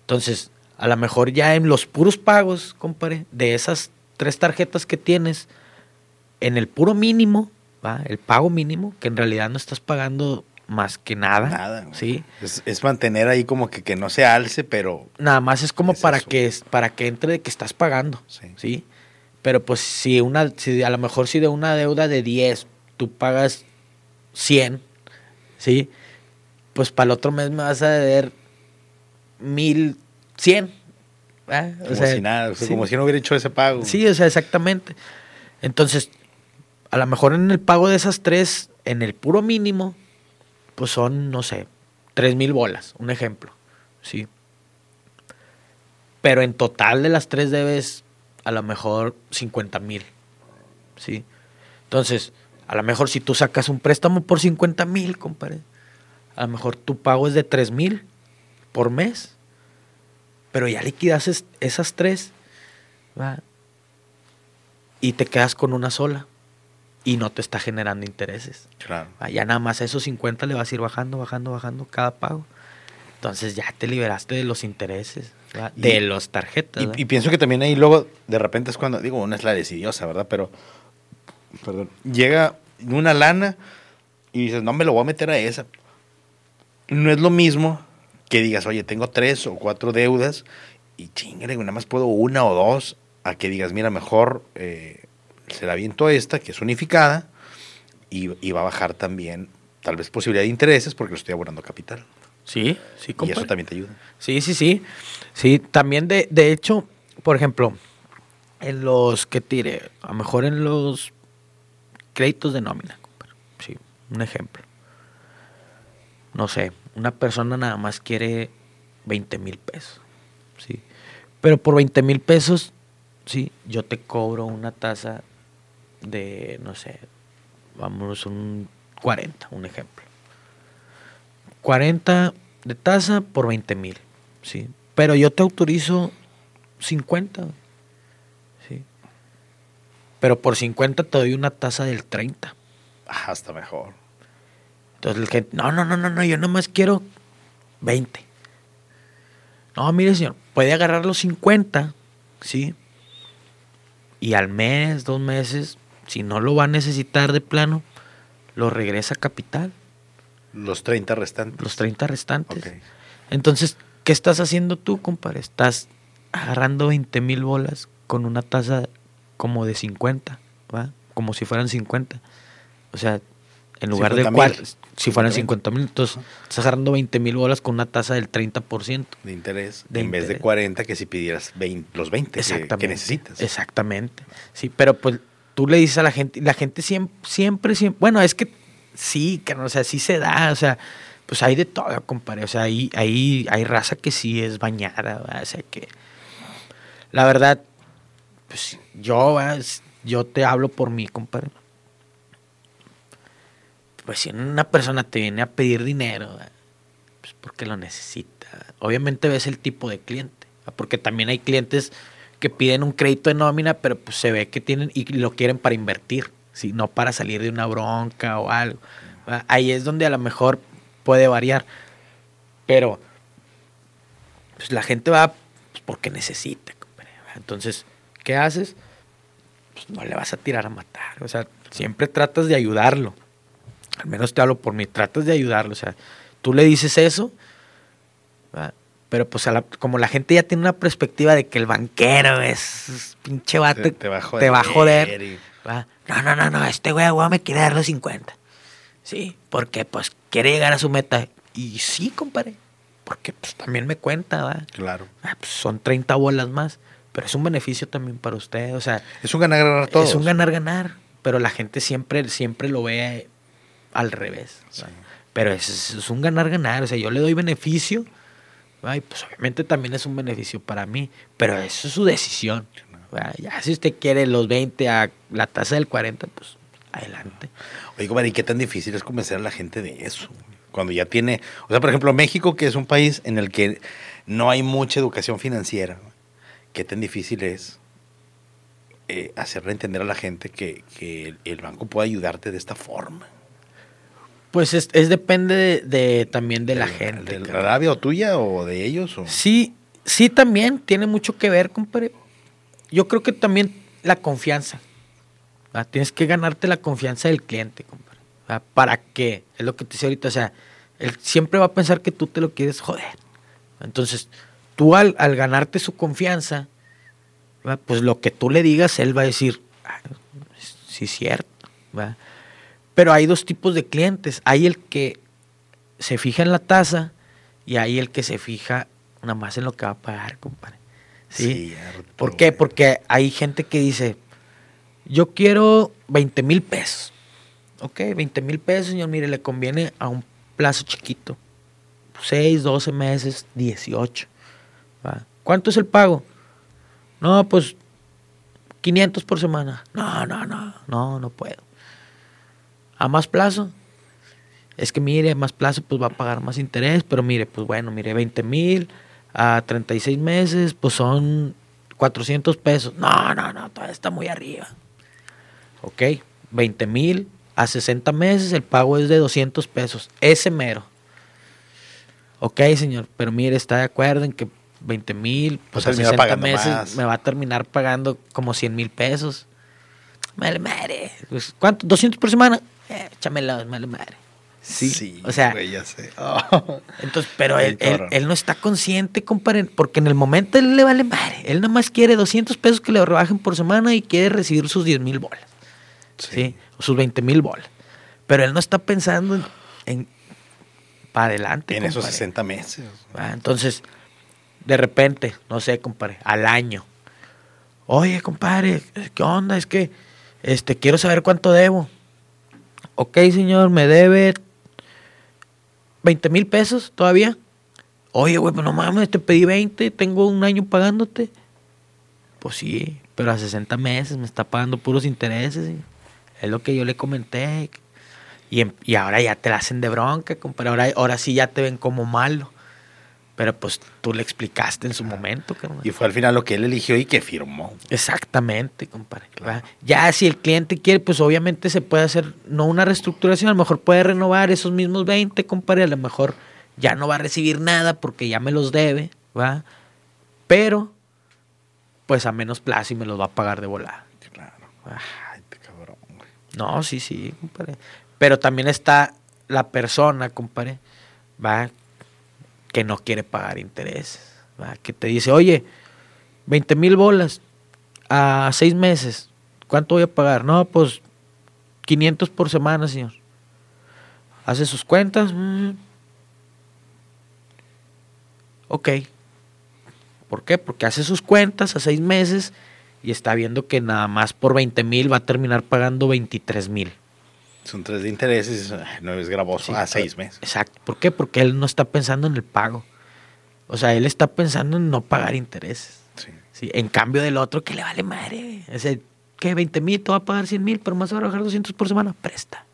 Entonces, a lo mejor ya en los puros pagos, compadre, de esas tres tarjetas que tienes, en el puro mínimo, ¿va? el pago mínimo, que en realidad no estás pagando más que nada. Nada. ¿sí? Es, mantener ahí como que, que no se alce, pero... Nada más es como para, que, para que entre de que estás pagando. Sí. Pero pues si, una, si a lo mejor si de una deuda de 10 tú pagas 100, ¿sí? Pues para el otro mes me vas a deber 1100. Como si nada, como si no hubiera hecho ese pago. Sí, o sea, exactamente. Entonces, a lo mejor en el pago de esas tres, en el puro mínimo, pues son, no sé, tres mil bolas, un ejemplo, ¿sí? Pero en total de las tres debes a lo mejor 50 mil, ¿sí? Entonces, a lo mejor si tú sacas un préstamo por 50 mil, compadre, a lo mejor tu pago es de 3 mil por mes, pero ya liquidas esas tres y te quedas con una sola y no te está generando intereses. Claro. Ya nada más a esos 50 le vas a ir bajando, bajando, bajando cada pago. Entonces ya te liberaste de los intereses, de las tarjetas. Y, y, pienso que también ahí luego, de repente es cuando, digo, una es la decidiosa, ¿verdad? Pero perdón, llega una lana y dices, no me lo voy a meter a esa. No es lo mismo que digas, oye, tengo tres o cuatro deudas y chingale, nada más puedo una o dos, a que digas, mira, mejor eh, se la viento esta, que es unificada, y, va a bajar también tal vez posibilidad de intereses porque lo estoy abonando capital. Sí, sí, Y eso también te ayuda. Sí, sí, sí. Sí, también de, de hecho, por ejemplo, en los que tire, a lo mejor en los créditos de nómina. Sí, un ejemplo. No sé, una persona nada más quiere 20 mil pesos. Sí. Pero por 20 mil pesos, sí, yo te cobro una tasa de, no sé, vamos, un 40, un ejemplo. 40 de tasa por 20 mil, sí. Pero yo te autorizo 50. Pero por 50 te doy una tasa del 30. Ah, hasta mejor. Entonces el gente, no, no, no, no, no, yo nomás quiero 20. No, mire, señor, puede agarrar los 50, ¿sí? Y al mes, dos meses, si no lo va a necesitar de plano, lo regresa a capital. Los 30 restantes. Los 30 restantes. Entonces, ¿qué estás haciendo tú, compadre? Estás agarrando 20 mil bolas con una tasa como de 50, ¿va? Como si fueran 50. O sea, en lugar de cual, si fueran 50 mil, entonces estás agarrando 20 mil bolas con una tasa del 30%. De interés. en vez de 40 que si pidieras los 20 que, necesitas. Exactamente. Sí, pero pues tú le dices a la gente, la gente siempre, siempre, siempre, bueno, es que sí, que o sea, sí se da, o sea, pues hay de todo, compadre, o sea, ahí, ahí hay raza que sí es bañada, o sea, que la verdad, pues yo, yo te hablo por mí, compadre pues si una persona te viene a pedir dinero, pues porque lo necesita. Obviamente ves el tipo de cliente, porque también hay clientes que piden un crédito de nómina, pero pues se ve que tienen y lo quieren para invertir, ¿sí? no para salir de una bronca o algo. Ahí es donde a lo mejor puede variar, pero pues la gente va pues, porque necesita. Entonces, ¿qué haces? Pues no le vas a tirar a matar, o sea, siempre tratas de ayudarlo al menos te hablo por mí, tratas de ayudarlo, o sea, tú le dices eso, pero pues como la gente ya tiene una perspectiva de que el banquero es, pinche bate, te, va a joder. No, no, no, no, este güey, güey me quiere dar los 50. Sí, porque pues quiere llegar a su meta. Y sí, compadre, porque pues también me cuenta, ¿va? Claro. Ah, pues, son 30 bolas más, pero es un beneficio también para usted, o sea. Es un ganar-ganar todo. Es un ganar-ganar, pero la gente siempre, siempre lo ve al revés. Pero es, es un ganar-ganar. O sea, yo le doy beneficio. Y pues obviamente también es un beneficio para mí. Pero eso es su decisión. Ya si usted quiere los 20 a la tasa del 40, pues adelante. Oye, ¿y qué tan difícil es convencer a la gente de eso? Cuando ya tiene, o sea, por ejemplo, México, que es un país en el que no hay mucha educación financiera, ¿qué tan difícil es eh, hacerle entender a la gente que, que el banco puede ayudarte de esta forma? Pues es, depende de, también de, la gente. ¿De la rabia o tuya o de ellos? O? Sí, sí también tiene mucho que ver, compadre. Yo creo que también la confianza. Tienes que ganarte la confianza del cliente, compadre. ¿Para qué? Es lo que te decía ahorita. O sea, él siempre va a pensar que tú te lo quieres joder. Entonces, tú al, ganarte su confianza, pues lo que tú le digas, él va a decir, ah, sí es cierto. ¿va? Pero hay dos tipos de clientes. Hay el que se fija en la tasa y hay el que se fija nada más en lo que va a pagar, compadre. ¿Sí? ¿Por qué? Porque hay gente que dice, yo quiero 20 mil pesos. Ok, 20 mil pesos, señor, mire, le conviene a un plazo chiquito. 6, 12 meses, 18. ¿Cuánto es el pago? No, pues 500 por semana. No, no, no, no, no puedo. A más plazo, es que mire, a más plazo pues va a pagar más interés, pero mire, pues bueno, mire, 20 mil a 36 meses, pues son 400 pesos. No, no, no, todavía está muy arriba. Ok, 20 mil a 60 meses, el pago es de 200 pesos. Ese mero. Ok, señor, pero mire, está de acuerdo en que 20 mil, pues, a 60 meses me va a terminar pagando como 100 mil pesos. Madre, madre. Pues, ¿Cuánto? ¿200 por semana? Eh, échamelo, madre madre. Sí, o sea, ya sé. entonces, pero él, él, no está consciente, compadre, porque en el momento él le vale madre. Él nada más quiere 200 pesos que le rebajen por semana y quiere recibir sus 10 mil bolas. Sí. O sus 20 mil bolas. Pero él no está pensando en, para adelante. En esos 60 meses. Ah, entonces, de repente, no sé, compadre, al año. Oye, compadre, ¿qué onda? Es que este, quiero saber cuánto debo ok señor, me debe 20 mil pesos todavía. Oye, güey, pues no mames, te pedí 20, tengo un año pagándote. Pues sí, pero a 60 meses me está pagando puros intereses. Es lo que yo le comenté. Y, y ahora ya te la hacen de bronca, compadre. Ahora, ahora sí ya te ven como malo. Pero pues tú le explicaste en su momento. Y fue al final lo que él eligió y que firmó. Exactamente, compadre. Ya si el cliente quiere, pues obviamente se puede hacer, no una reestructuración, a lo mejor puede renovar esos mismos 20, compadre, a lo mejor ya no va a recibir nada porque ya me los debe, ¿va? Pero, pues a menos plazo y me los va a pagar de volada. Claro. Ay, cabrón, No, sí, sí, compadre. Pero también está la persona, compadre, va, que no quiere pagar intereses, que te dice, oye, 20 mil bolas a seis meses, ¿cuánto voy a pagar? No, pues 500 por semana, señor. Hace sus cuentas. Mm. Ok. ¿Por qué? Porque hace sus cuentas a seis meses y está viendo que nada más por 20 mil va a terminar pagando 23 mil. Son tres de intereses, no es gravoso a seis meses. Exacto. ¿Por qué? Porque él no está pensando en el pago. O sea, él está pensando en no pagar intereses. Sí. En cambio del otro, que le vale madre. O sea, que 20 mil, te va a pagar 100 mil, pero más va a bajar 200 por semana, presta.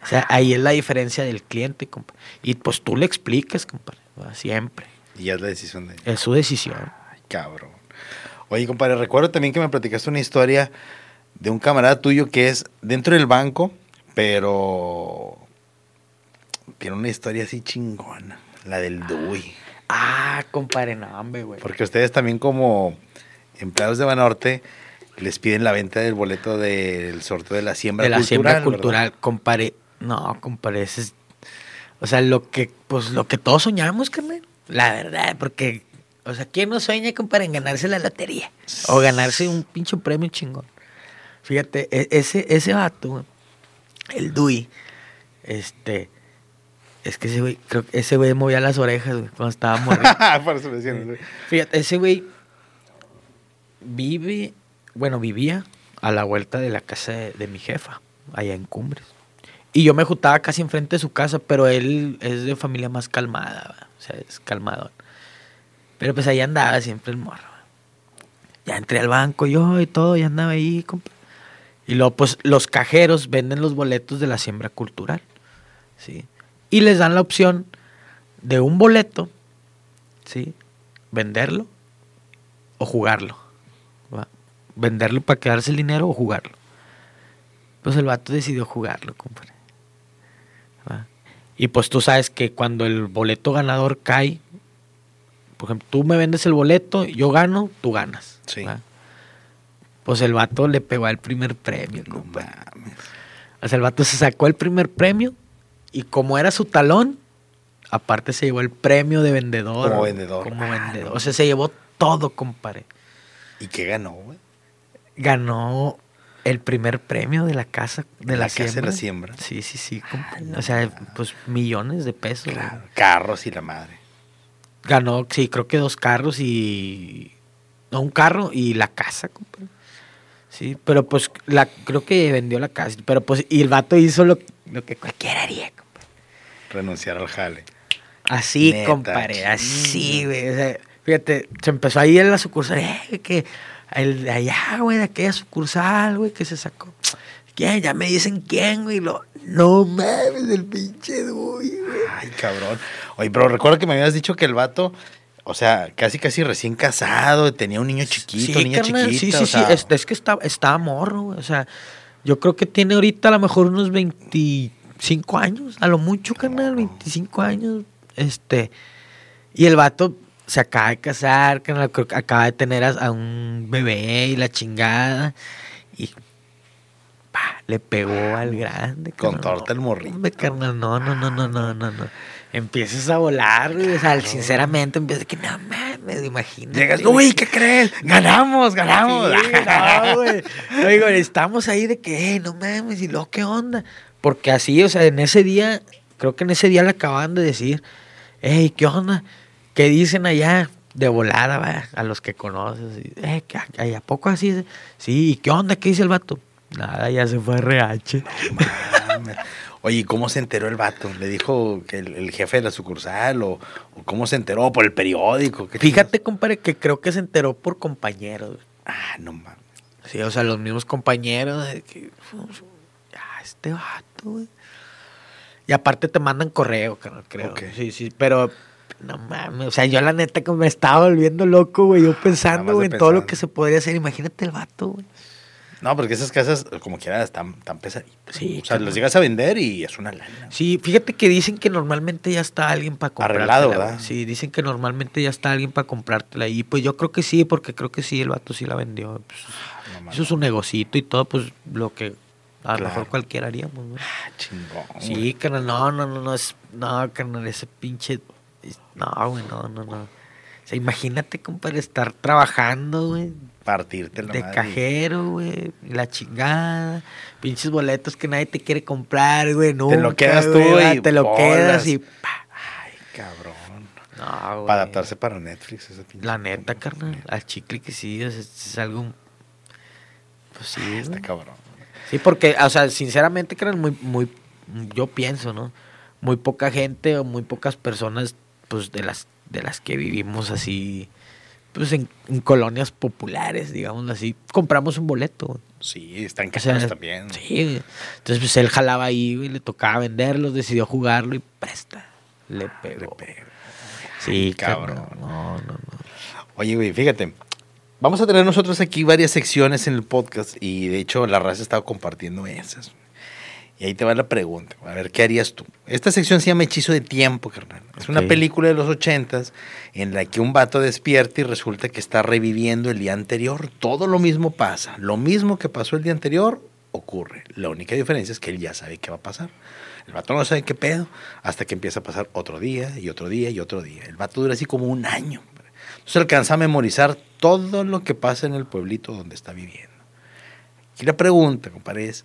O sea, ahí es la diferencia del cliente, compadre. Y pues tú le explicas, compadre, siempre. Y ya es la decisión de Es su decisión. Ay, cabrón. Oye, compadre, recuerdo también que me platicaste una historia de un camarada tuyo que es dentro del banco, pero tiene una historia así chingona, la del DUI. Ah, compadre, no, hombre, güey. Porque ustedes también como empleados de Banorte les piden la venta del boleto del sorteo de la siembra cultural. De la siembra cultural, compadre. No, compadre, es... O sea, lo que, pues, lo que todos soñamos, carnal. La verdad, porque... O sea, ¿quién no sueña, compadre, en ganarse la lotería? O ganarse un pinche premio chingón. Fíjate, e, ese, ese vato, el Dui, este... Es que ese güey, creo que ese güey movía las orejas, güey, cuando estaba morriendo. Fíjate, ese güey vive, bueno, vivía a la vuelta de la casa de mi jefa, allá en Cumbres. Y yo me juntaba casi enfrente de su casa, pero él es de familia más calmada, o sea, es calmador. Pero pues ahí andaba siempre el morro. Ya entré al banco yo y todo, y andaba ahí, compa. Y luego, pues, los cajeros venden los boletos de la siembra cultural, ¿sí? Y les dan la opción de un boleto, ¿sí? Venderlo o jugarlo. Venderlo para quedarse el dinero o jugarlo. Pues el vato decidió jugarlo, compadre. Y pues tú sabes que cuando el boleto ganador cae, por ejemplo, tú me vendes el boleto, yo gano, tú ganas. Sí. Pues el vato le pegó al primer premio. No O sea, el vato se sacó el primer premio y como era su talón, aparte se llevó el premio de vendedor. Como vendedor. Como vendedor. O sea, se llevó todo, compadre. ¿Y qué ganó, güey? Ganó el primer premio de la casa de la, casa de la siembra. Sí, sí, sí. o sea, pues millones de pesos. carros y la madre. Ganó, sí, creo que dos carros y. No, un carro y la casa, compadre. Sí, pero pues la, creo que vendió la casa. Pero pues, y el vato hizo lo, lo que cualquiera haría, compadre. Renunciar al jale. Así, compadre, así, güey. O sea, fíjate, se empezó ahí en la sucursal, eh, que el de allá, güey, de aquella sucursal, güey, que se sacó. ¿Quién? Ya me dicen quién, güey. Lo, no mames, el pinche güey. Ay, cabrón. Oye, pero recuerdo que me habías dicho que el vato, o sea, casi casi recién casado, tenía un niño chiquito, niña chiquita. Sí, sí, sí. Es, que está, está morro, güey. O sea, yo creo que tiene ahorita a lo mejor unos 25 años, a lo mucho, carnal, 25 años. Este. Y el vato, se acaba de casar, que acaba de tener a, un bebé y la chingada. Y le pegó al grande. Con torta el morrito. no, no, no, no, no, no, no. Empiezas a volar, O sea, sinceramente empiezas que no mames, imagínate. Llegas, uy, ¿qué crees? Ganamos, ganamos. no, güey. Oigo, estamos ahí de que, no mames, y luego, ¿qué onda? Porque así, o sea, en ese día, creo que en ese día le acaban de decir, hey, ¿qué onda? ¿Qué dicen allá? De volada, vaya, a los que conoces. Eh, ¿A poco así? Sí, ¿qué onda? ¿Qué dice el vato? Nada, ya se fue a RH. Oye, ¿cómo se enteró el vato? ¿Le dijo que el, jefe de la sucursal o, cómo se enteró? ¿Por el periódico? Fíjate, compadre, que creo que se enteró por compañeros. Ah, no mames. Sí, o sea, los mismos compañeros de que... Ah, este vato, güey. Y aparte te mandan correo, creo. Sí, sí, pero no mames, o sea, yo la neta que me estaba volviendo loco, güey, yo pensando, en todo lo que se podría hacer. Imagínate el vato, güey. No, porque esas casas, como quiera, están tan pesaditas. Sí. O sea, las llegas a vender y es una lana. Sí, fíjate que dicen que normalmente ya está alguien para comprártela. Arreglado, ¿verdad? Sí, dicen que normalmente ya está alguien para comprártela. Y pues yo creo que sí, porque creo que sí, el vato sí la vendió. Pues, eso es un negocito y todo, pues lo que A lo mejor cualquiera haríamos, güey. Ah, chingón. Sí, carnal, no, no, no, no, es, no, carnal, ese pinche, no, güey, no, no, no. O sea, imagínate, compadre, estar trabajando, güey. Partirte la De cajero, güey. La chingada. Pinches boletos que nadie te quiere comprar, güey. Nunca, te lo quedas tú, güey. Te lo quedas y pa. Ay, cabrón. No. Para adaptarse para Netflix. Ese la neta, carnal. Al chicle que sí, es, es algo. Pues sí. Ah, está cabrón. Sí, porque, o sea, sinceramente, carnal, muy, muy. Yo pienso, ¿no? Muy poca gente o muy pocas personas, pues de las de las que vivimos así, pues en, colonias populares, digamos así, compramos un boleto. Sí, están caros también. Sí, entonces pues él jalaba ahí y le tocaba venderlos, decidió jugarlo y presta, le pegó. Sí, cabrón. No, no, no. Oye, güey, fíjate, vamos a tener nosotros aquí varias secciones en el podcast y de hecho la raza ha estado compartiendo esas. Y ahí te va la pregunta. A ver, ¿qué harías tú? Esta sección se llama Hechizo de Tiempo, carnal. Es una película de los ochentas en la que un vato despierta y resulta que está reviviendo el día anterior. Todo lo mismo pasa. Lo mismo que pasó el día anterior ocurre. La única diferencia es que él ya sabe qué va a pasar. El vato no sabe qué pedo hasta que empieza a pasar otro día y otro día y otro día. El vato dura así como un año. Entonces alcanza a memorizar todo lo que pasa en el pueblito donde está viviendo. Aquí la pregunta, compadre, es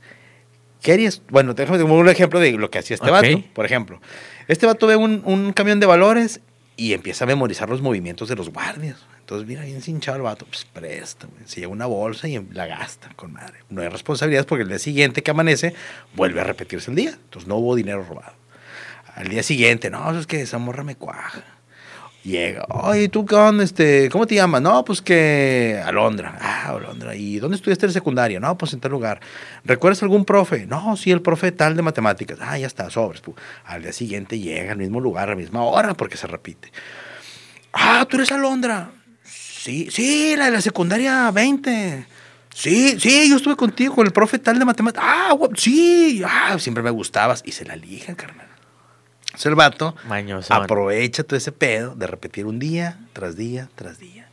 ¿Qué harías? Bueno, déjame un ejemplo de lo que hacía este vato. Por ejemplo, este vato ve un, camión de valores y empieza a memorizar los movimientos de los guardias. Entonces, mira, bien hinchado el vato, pues presta, se lleva una bolsa y la gasta con madre. No hay responsabilidades porque el día siguiente que amanece vuelve a repetirse el día. Entonces, no hubo dinero robado. Al día siguiente, no, es que esa morra me cuaja. Llega, oye, ¿tú qué onda? Este, ¿Cómo te llamas? No, pues que Alondra. Ah, Alondra. ¿Y dónde estudiaste en secundaria? No, pues en tal lugar. ¿Recuerdas algún profe? No, sí, el profe tal de matemáticas. Ah, ya está, sobres. Al día siguiente llega al mismo lugar, a la misma hora, porque se repite. Ah, tú eres Alondra. Sí, sí, la de la secundaria 20. Sí, sí, yo estuve contigo con el profe tal de matemáticas. Ah, sí, ah, siempre me gustabas. Y se la liga, carnal el vato aprovecha todo ese pedo de repetir un día tras día tras día.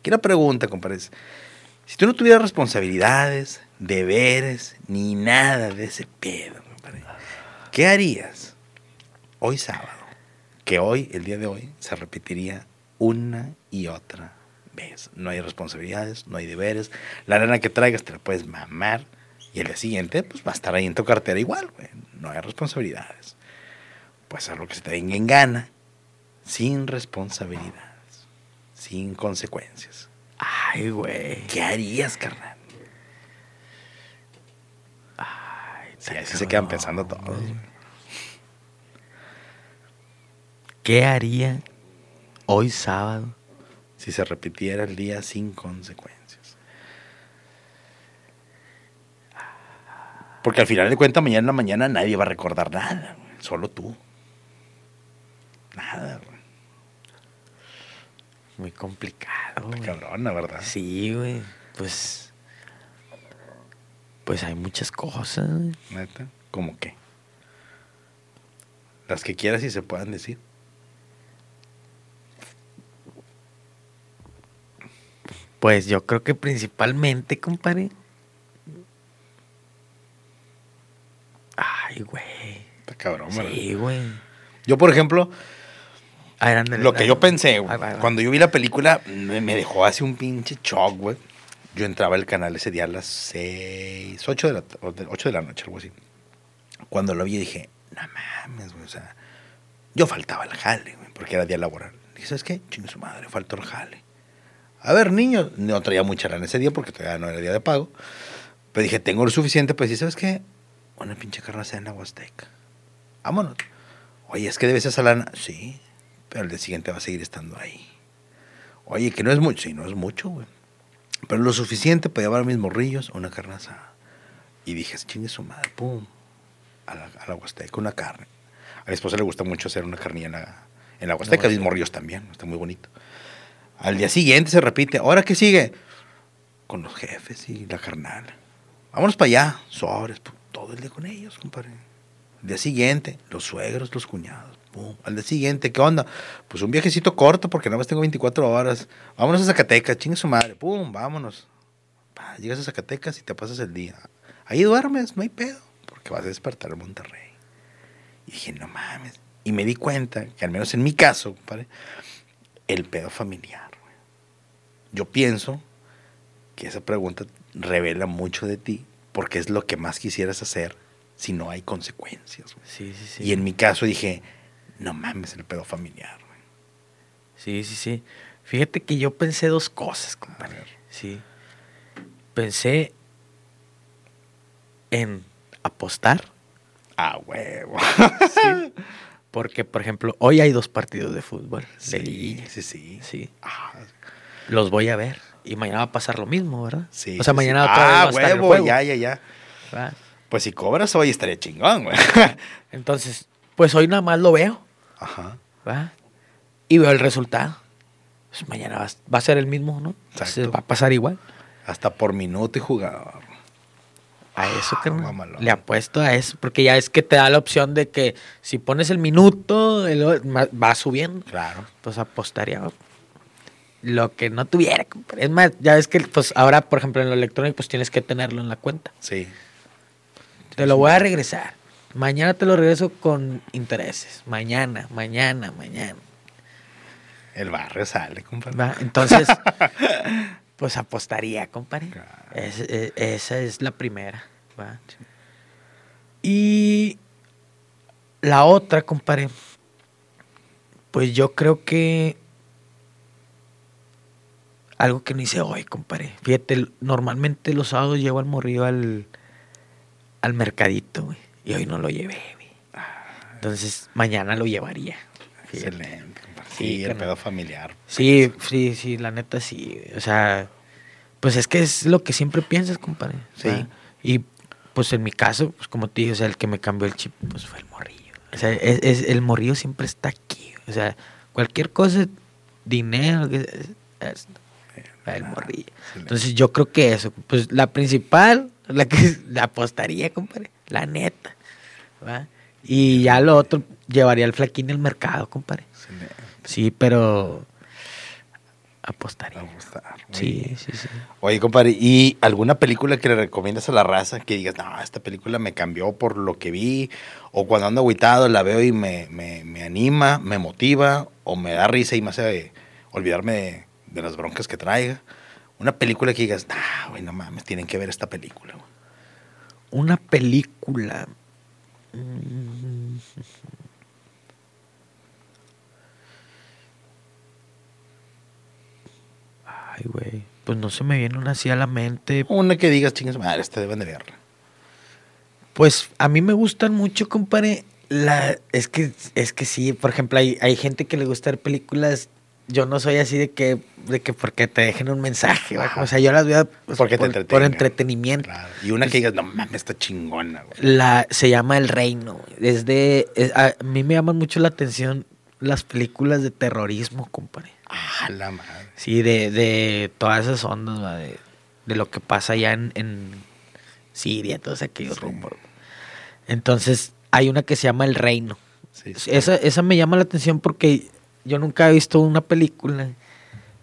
Aquí la pregunta, compadre, si tú no tuvieras responsabilidades, deberes, ni nada de ese pedo, compadre, ¿qué harías hoy sábado? Que hoy, el día de hoy, se repetiría una y otra vez. No hay responsabilidades, no hay deberes. La lana que traigas te la puedes mamar. Y el día siguiente, pues va a estar ahí en tu cartera igual, güey. No hay responsabilidades pues a lo que se te venga en gana, sin responsabilidades, sin consecuencias. Ay, güey. ¿Qué harías, carnal? Ay, sí, así se quedan pensando todos. ¿Qué haría hoy sábado si se repitiera el día sin consecuencias? Porque al final de cuentas, mañana en la mañana nadie va a recordar nada, solo tú. Nada, güey. Muy complicado. Güey. Cabrona, ¿verdad? Sí, güey. Pues. Pues hay muchas cosas, güey. Neta. ¿Cómo qué? Las que quieras y se puedan decir. Pues yo creo que principalmente, compadre. Ay, güey. Está cabrón, Sí, güey. Yo, por ejemplo, Lo que yo pensé, cuando yo vi la película, me, dejó así un pinche shock, güey. Yo entraba al canal ese día a las 6, 8 de la, 8 de la noche, algo así. Cuando lo vi dije, no mames, güey, o sea, yo faltaba el jale, güey, porque era día laboral. Dije, ¿sabes qué? Chingue su madre, faltó el jale. A ver, niño, no traía mucha lana ese día porque todavía no era día de pago. Pero dije, tengo lo suficiente, pues, ¿sabes qué? Una pinche carne en la Huasteca. Vámonos. Oye, es que debes esa lana. Sí, pero el día siguiente va a seguir estando ahí. Oye, que no es mucho, sí, no es mucho, güey. Pero lo suficiente para llevar mis morrillos una carne asada. Y dije, chingue su madre, pum, a la, a la Huasteca, una carne. A mi esposa le gusta mucho hacer una carnilla en la, en la Huasteca, mis morrillos también, está muy bonito. Al día siguiente se repite, ¿ahora qué sigue? Con los jefes y la carnal. Vámonos para allá, sobres, todo el día con ellos, compadre. Al día siguiente, los suegros, los cuñados. Al día siguiente, ¿qué onda? Pues un viajecito corto porque nada más tengo 24 horas. Vámonos a Zacatecas, chingue su madre. Pum, vámonos. llegas a Zacatecas y te pasas el día. ahí duermes, no hay pedo, porque vas a despertar en Monterrey. Y dije, no mames. Y me di cuenta que al menos en mi caso, compadre, el pedo familiar. Yo pienso que esa pregunta revela mucho de ti, porque es lo que más quisieras hacer si no hay consecuencias. Sí, sí, sí. Y en mi caso dije, no mames, el pedo familiar. Sí, sí, sí. Fíjate que yo pensé dos cosas, compadre. Sí. Pensé en apostar. Ah, huevo. sí. Porque, por ejemplo, hoy hay dos partidos de fútbol. Sí, sí, sí. sí. Ah. Los voy a ver. Y mañana va a pasar lo mismo, ¿verdad? Sí. O sea, mañana sí. otra vez ah, va a estar huevo, el juego. ya, ya, ya. ¿verdad? Pues si cobras hoy estaría chingón, güey. Entonces, pues hoy nada más lo veo. Ajá. ¿verdad? Y veo el resultado. Pues mañana va, va a ser el mismo, ¿no? Entonces, va a pasar igual. Hasta por minuto y jugaba. A eso, Ah, carnal. mamalón. Le apuesto a eso, porque ya es que te da la opción de que si pones el minuto, el- va subiendo. Claro. Pues apostaría lo que no tuviera. Es más, ya ves que pues ahora, por ejemplo, en lo electrónico, pues tienes que tenerlo en la cuenta. Sí. Te lo voy a regresar. Mañana te lo regreso con intereses. Mañana, mañana, mañana. El barrio sale, compadre. ¿va? Entonces, pues apostaría, compadre. Claro. Es- es- esa es la primera. ¿va? Y la otra, compadre, pues yo creo que algo que no hice hoy, compadre. Fíjate, normalmente los sábados llevo al morrillo al, al mercadito, güey. Y hoy no lo llevé, güey. Entonces, mañana lo llevaría. Fíjate. Excelente. Sí, Sí, el pedo familiar. Sí, sí, sí, la neta sí. O sea, pues es que es lo que siempre piensas, compadre. Sí. Y pues en mi caso, pues como te digo, o sea, el que me cambió el chip, pues fue el morrillo. O sea, es, es- el morrillo siempre está aquí. O sea, cualquier cosa, dinero, que- es- el morrillo. Entonces yo creo que eso, pues la principal, la que la apostaría, compadre, la neta. ¿va? Y ya lo otro, llevaría el flaquín al mercado, compadre. Excelente. Sí, pero apostaría. Apostar, Sí, bien. sí, sí. Oye, compadre, ¿y alguna película que le recomiendas a la raza que digas, no, esta película me cambió por lo que vi? O cuando ando agüitado la veo y me, me, me anima, me motiva, o me da risa y me hace olvidarme de, de las broncas que traiga. Una película que digas, ah, güey, no mames, tienen que ver esta película. güey". Una película. Ay, güey. Pues no se me viene una así a la mente. Una que digas, chingas, madre, esta deben de verla. Pues a mí me gustan mucho, compadre. La, es que, es que sí, por ejemplo, hay, hay gente que le gusta ver películas. Yo no soy así de que, de que porque te dejen un mensaje. Ajá. o sea, yo las veo pues, Porque te por, entretengan. por entretenimiento. Claro. Y una que digas, no mames, está chingona, güey. La, se llama El Reino. güey. Es a mí me llaman mucho la atención las películas de terrorismo, compadre. Ah, la madre. Sí, de, de todas esas ondas, ¿va? de, de lo que pasa allá en, en Siria, todos aquellos Sí. rumbos. Entonces, hay una que se llama El Reino. Sí, sí. Esa, esa me llama la atención porque yo nunca he visto una película.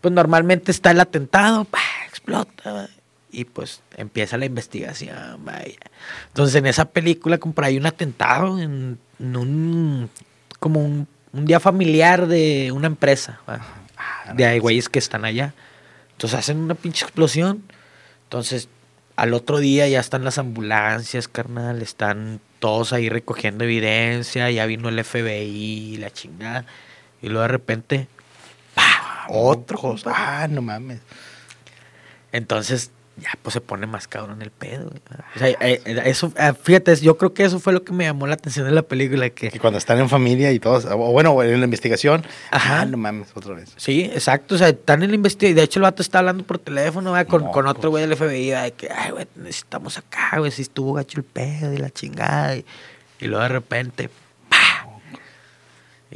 Pues normalmente está el atentado, ¡pah! explota, y pues empieza la investigación, vaya. Entonces en esa película como por ahí un atentado en, en un como un, un día familiar de una empresa. Ah, de hay güeyes que están allá. Entonces hacen una pinche explosión. Entonces al otro día ya están las ambulancias, carnal, están todos ahí recogiendo evidencia, ya vino el FBI, la chingada. Y luego de repente, ¡pah! otro. Ah, no mames. Entonces, ya pues se pone más cabrón el pedo. güey. O sea, eh, eh, eso, eh, fíjate, yo creo que eso fue lo que me llamó la atención de la película, Que que cuando están en familia y todos, o bueno, en la investigación, Ajá. ah, no mames, otra vez. Sí, exacto. O sea, están en la investigación. De hecho, el vato está hablando por teléfono ¿va? con, No, con otro pues. güey del FBI. De que, ay, güey, necesitamos acá, güey. Si estuvo gacho el pedo y la chingada. Y, y luego de repente, ¡pah!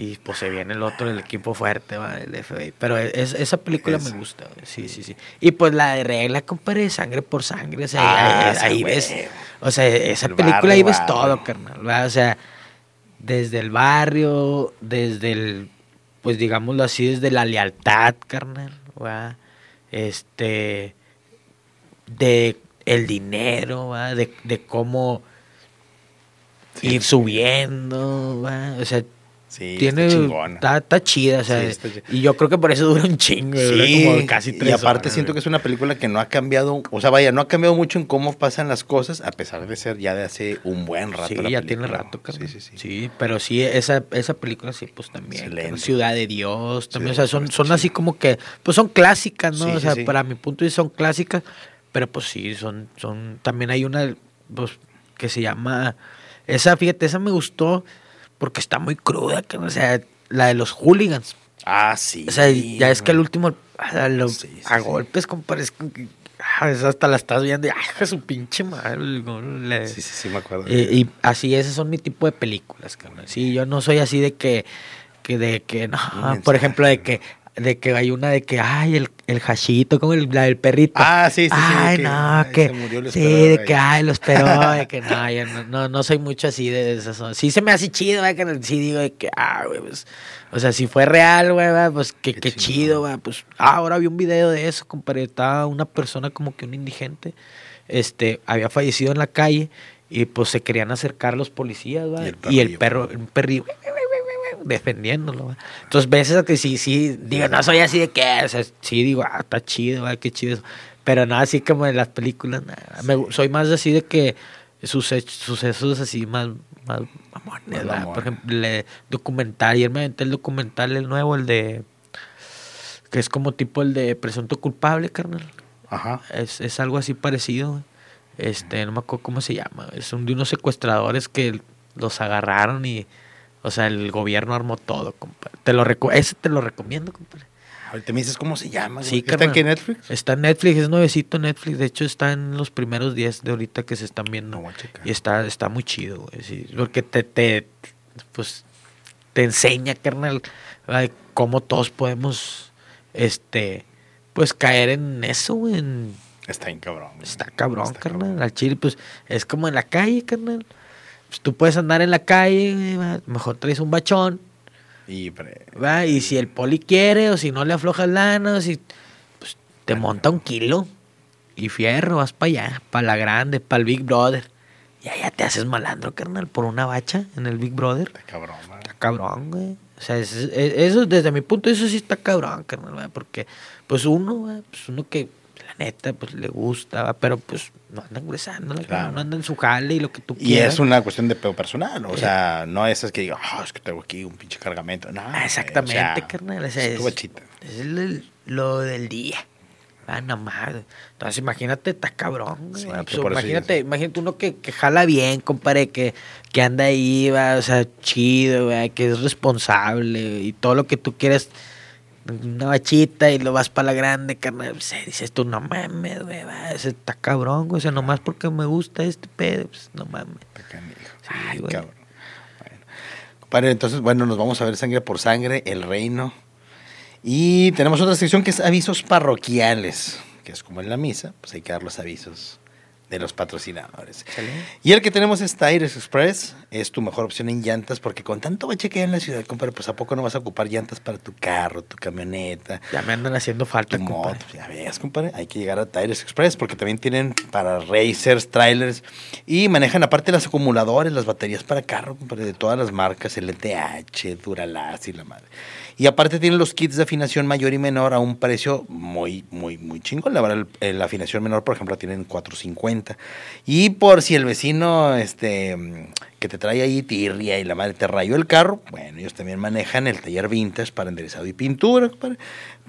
Y pues se viene el otro del equipo fuerte, ¿va? del FBI. Pero es- esa película Esa. me gusta, güey. Sí, sí, sí. Y pues la de regla, compadre, sangre por sangre. O sea, Ah, ahí, ves. O sea, esa El película barrio, ahí ves barrio. todo, carnal. ¿va? O sea, desde el barrio, desde el, pues digámoslo así, desde la lealtad, carnal, ¿va? Este, de el dinero, ¿va? De, de cómo ir subiendo, ¿va? o sea, Sí, tiene, está chingona. está, está chida, o sea, Sí, está chi- y yo creo que por eso dura un chingo, dura Sí, como casi tres y aparte horas, siento que es una película que no ha cambiado, o sea, vaya, no ha cambiado mucho en cómo pasan las cosas, a pesar de ser ya de hace un buen rato. Sí, la ya tiene rato. Sí, sí, sí. Sí, pero sí, esa, esa película sí, pues también. Ciudad de Dios, también, o sea, son, son sí. así como que, pues son clásicas, ¿no? O sea, para mi punto de vista son clásicas, pero pues sí, son, son, también hay una, pues, que se llama, esa, fíjate, esa me gustó porque está muy cruda, que, o sea, la de los hooligans. Ah, sí. O sea, ya es que el último, a, lo- Sí, sí, a golpes, compadre, es ah, hasta la estás viendo y, ah, su pinche madre, le- Sí, sí, sí, me acuerdo. eh, y así, esos son mi tipo de películas, carnal. Sí, yo no soy así de que, que de que, no, por ejemplo, de que, de que hay una de que, ay, el, el hachito, como el, la del perrito. Ah, sí, sí, sí, Ay, que, no, ay, que, se murió, lo sí, de ahí. que, ay, lo esperó, de que no, yo no, no, no soy mucho así de esas. Sí se me hace chido, ¿verdad? que sí digo de que, ah, güey, pues, o sea, si fue real, güey, pues qué, Qué chido, güey, pues, ah, ahora vi un video de eso, compadre, estaba una persona como que un indigente, este, había fallecido en la calle y pues se querían acercar los policías, ¿va? Y el y el perro, un perrillo, defendiéndolo. Entonces, veces que sí, sí, digo, no soy así de que, o sea, sí digo, ah, está chido, qué chido. eso. Pero no así como en las películas, nada. Me soy más así de que suce- sucesos así más, más. Por ejemplo, el documental, ayer me aventé el documental, el nuevo, el de, que es como tipo el de presunto culpable, carnal. Ajá. Es, es algo así parecido. Este, no me acuerdo cómo se llama. Es un de unos secuestradores que los agarraron y, o sea, el gobierno armó todo, compadre. Te lo reco- ese te lo recomiendo, compadre. Ahorita me dices cómo se llama. Sí. ¿Está aquí en Netflix? Está en Netflix, es nuevecito Netflix. De hecho, está en los primeros 10 de ahorita que se están viendo. No. Y está, está muy chido, güey. sí, porque te, te, pues, te enseña, carnal, cómo todos podemos, este, pues, caer en eso, güey, en- Está bien cabrón. güey. Está cabrón, Está carnal. cabrón. Al chile, pues, es como en la calle, carnal. Pues tú puedes andar en la calle, va, mejor traes un bachón, Y, pre- va, y si el poli quiere, o si no le aflojas lana, o si, pues, te monta un kilo y fierro, vas para allá, para la grande, para el Big Brother. Y allá te haces malandro, carnal, por una bacha en el Big Brother. está cabrón, güey. Está cabrón, güey. O sea, es- es- eso desde mi punto de vista sí está cabrón, carnal, ¿verdad? porque pues uno, ¿verdad? pues uno que neta pues le gusta, pero pues no anda ingresando, Claro. no anda en su jale y lo que tú Y quieras. es una cuestión de pedo personal, o sea, no es es que diga, ah, es que tengo aquí un pinche cargamento. No, Ah, exactamente, o sea, carnal. o sea, es es, el- lo del día. Ah, nada más. Entonces, imagínate, está cabrón. Sí, imagínate, imagínate uno que, que jala bien, compadre, que, que anda ahí, va, o sea, chido, güey, que es responsable y todo lo que tú quieres, una bachita y lo vas para la grande, carnal. O sea, dices tú, no mames, güey, está cabrón, güey, o sea, nomás porque me gusta este pedo, pues, no mames. Sí, Ay, güey. cabrón. Bueno. Compadre, entonces, bueno, nos vamos a ver sangre por sangre, el reino. Y tenemos otra sección que es avisos parroquiales, que es como en la misa, pues hay que dar los avisos de los patrocinadores. Y el que tenemos es Tires Express, es tu mejor opción en llantas, porque con tanto bache que hay en la ciudad, compadre, pues a poco no vas a ocupar llantas para tu carro, tu camioneta, Ya me andan haciendo falta, tu compadre. moto. Ya ves, compadre, hay que llegar a Tires Express, porque también tienen para racers, trailers, y manejan aparte los acumuladores, las baterías para carro, compadre, de todas las marcas, LTH, Duralast y la madre. Y aparte tienen los kits de afinación mayor y menor a un precio muy, muy, muy chingón. La verdad, la afinación menor, por ejemplo, la tienen 450. Y por si el vecino este, que te trae ahí tirria y la madre te rayó el carro, bueno, ellos también manejan el taller vintage para enderezado y pintura, compadre.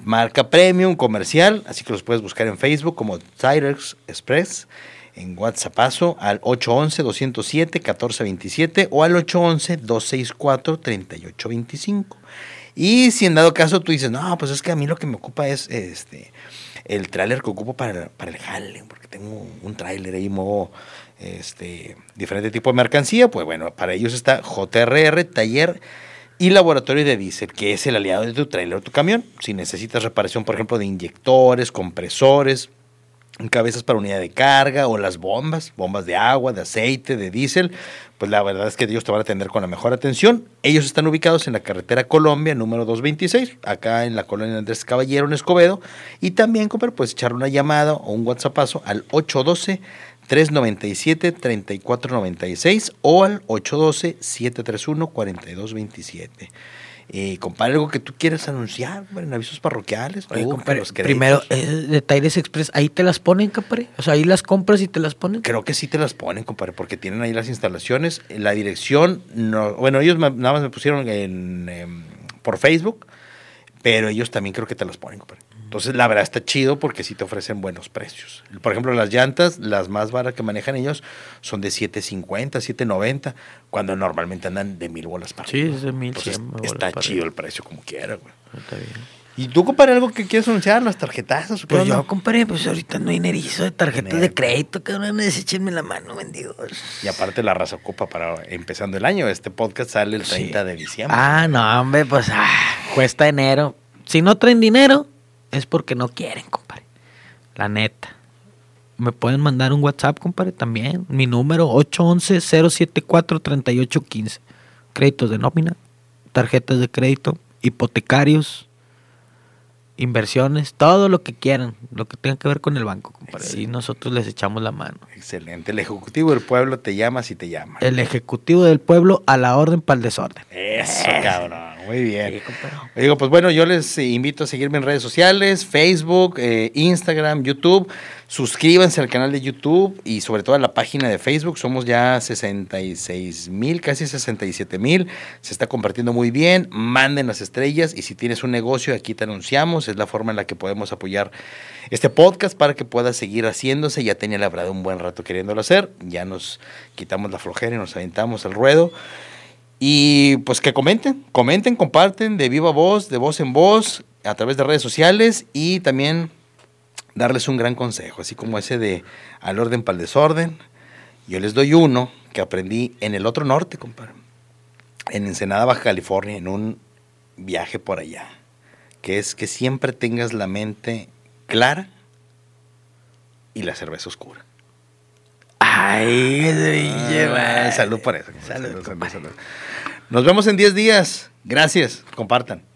Marca premium, comercial, así que los puedes buscar en Facebook como Tires Express en WhatsApp al 811-207-1427 o al 811-264-3825. Y si en dado caso tú dices, no, pues es que a mí lo que me ocupa es este el tráiler que ocupo para, para el jale, porque tengo un tráiler ahí, muevo este, diferente tipo de mercancía, pues bueno, para ellos está JRR, taller y laboratorio de diésel, que es el aliado de tu tráiler o tu camión. Si necesitas reparación, por ejemplo, de inyectores, compresores, cabezas para unidad de carga o las bombas, bombas de agua, de aceite, de diésel, pues la verdad es que ellos te van a atender con la mejor atención. Ellos están ubicados en la carretera Colombia, número 226, acá en la colonia Andrés Caballero, en Escobedo. Y también, compadre, puedes echar una llamada o un WhatsAppazo al 812 397 3496 o al 812 731 4227. Eh, compadre, algo que tú quieras anunciar en avisos parroquiales. primero, eh, de Taires Express, ¿ahí te las ponen, compadre? O sea, ahí las compras y te las ponen. Creo que sí te las ponen, compadre, porque tienen ahí las instalaciones. La dirección, no, bueno, ellos nada más me pusieron en, em, por Facebook, pero ellos también creo que te las ponen, compadre. Entonces, la verdad está chido porque sí te ofrecen buenos precios. Por ejemplo, las llantas, las más baratas que manejan ellos, son de 7.50, 7.90, cuando normalmente andan de mil bolas para Sí, es de mil. está chido el precio como quiera, güey. Está bien. ¿Y tú, compadre, algo que quieres anunciar? ¿Las tarjetas? Pues yo, compadre, pues ahorita no hay nerizo de tarjetas de crédito, cabrón, deséchenme la mano, bendigo. Y aparte la raza ocupa para empezando el año. Este podcast sale el 30 de diciembre. Ah, no, hombre, pues ah, cuesta enero. Si no traen dinero, es porque no quieren, compadre. La neta. Me pueden mandar un WhatsApp, compadre, también. Mi número 811-074-3815. Créditos de nómina, tarjetas de crédito, hipotecarios, inversiones, todo lo que quieran, lo que tenga que ver con el banco, compadre. Y nosotros les echamos la mano. Excelente. El Ejecutivo del Pueblo te llama si te llama. El Ejecutivo del Pueblo a la orden para el desorden. Eso, cabrón. Muy bien. Digo, pues bueno, yo les invito a seguirme en redes sociales, Facebook, eh, Instagram, YouTube. Suscríbanse al canal de YouTube y sobre todo a la página de Facebook. Somos ya 66 mil, casi 67 mil. Se está compartiendo muy bien. Manden las estrellas y si tienes un negocio, aquí te anunciamos. Es la forma en la que podemos apoyar este podcast para que pueda seguir haciéndose. Ya tenía la verdad un buen rato queriéndolo hacer. Ya nos quitamos la flojera y nos aventamos al ruedo. Y pues que comenten, comenten, comparten de viva voz, de voz en voz, a través de redes sociales y también darles un gran consejo, así como ese de al orden para el desorden. Yo les doy uno que aprendí en el otro norte, compadre. En Ensenada, Baja California, en un viaje por allá. Que es que siempre tengas la mente clara y la cerveza oscura. Ay, ah, salud por eso. Salud, salud, salud, Nos vemos en 10 días. Gracias. Compartan.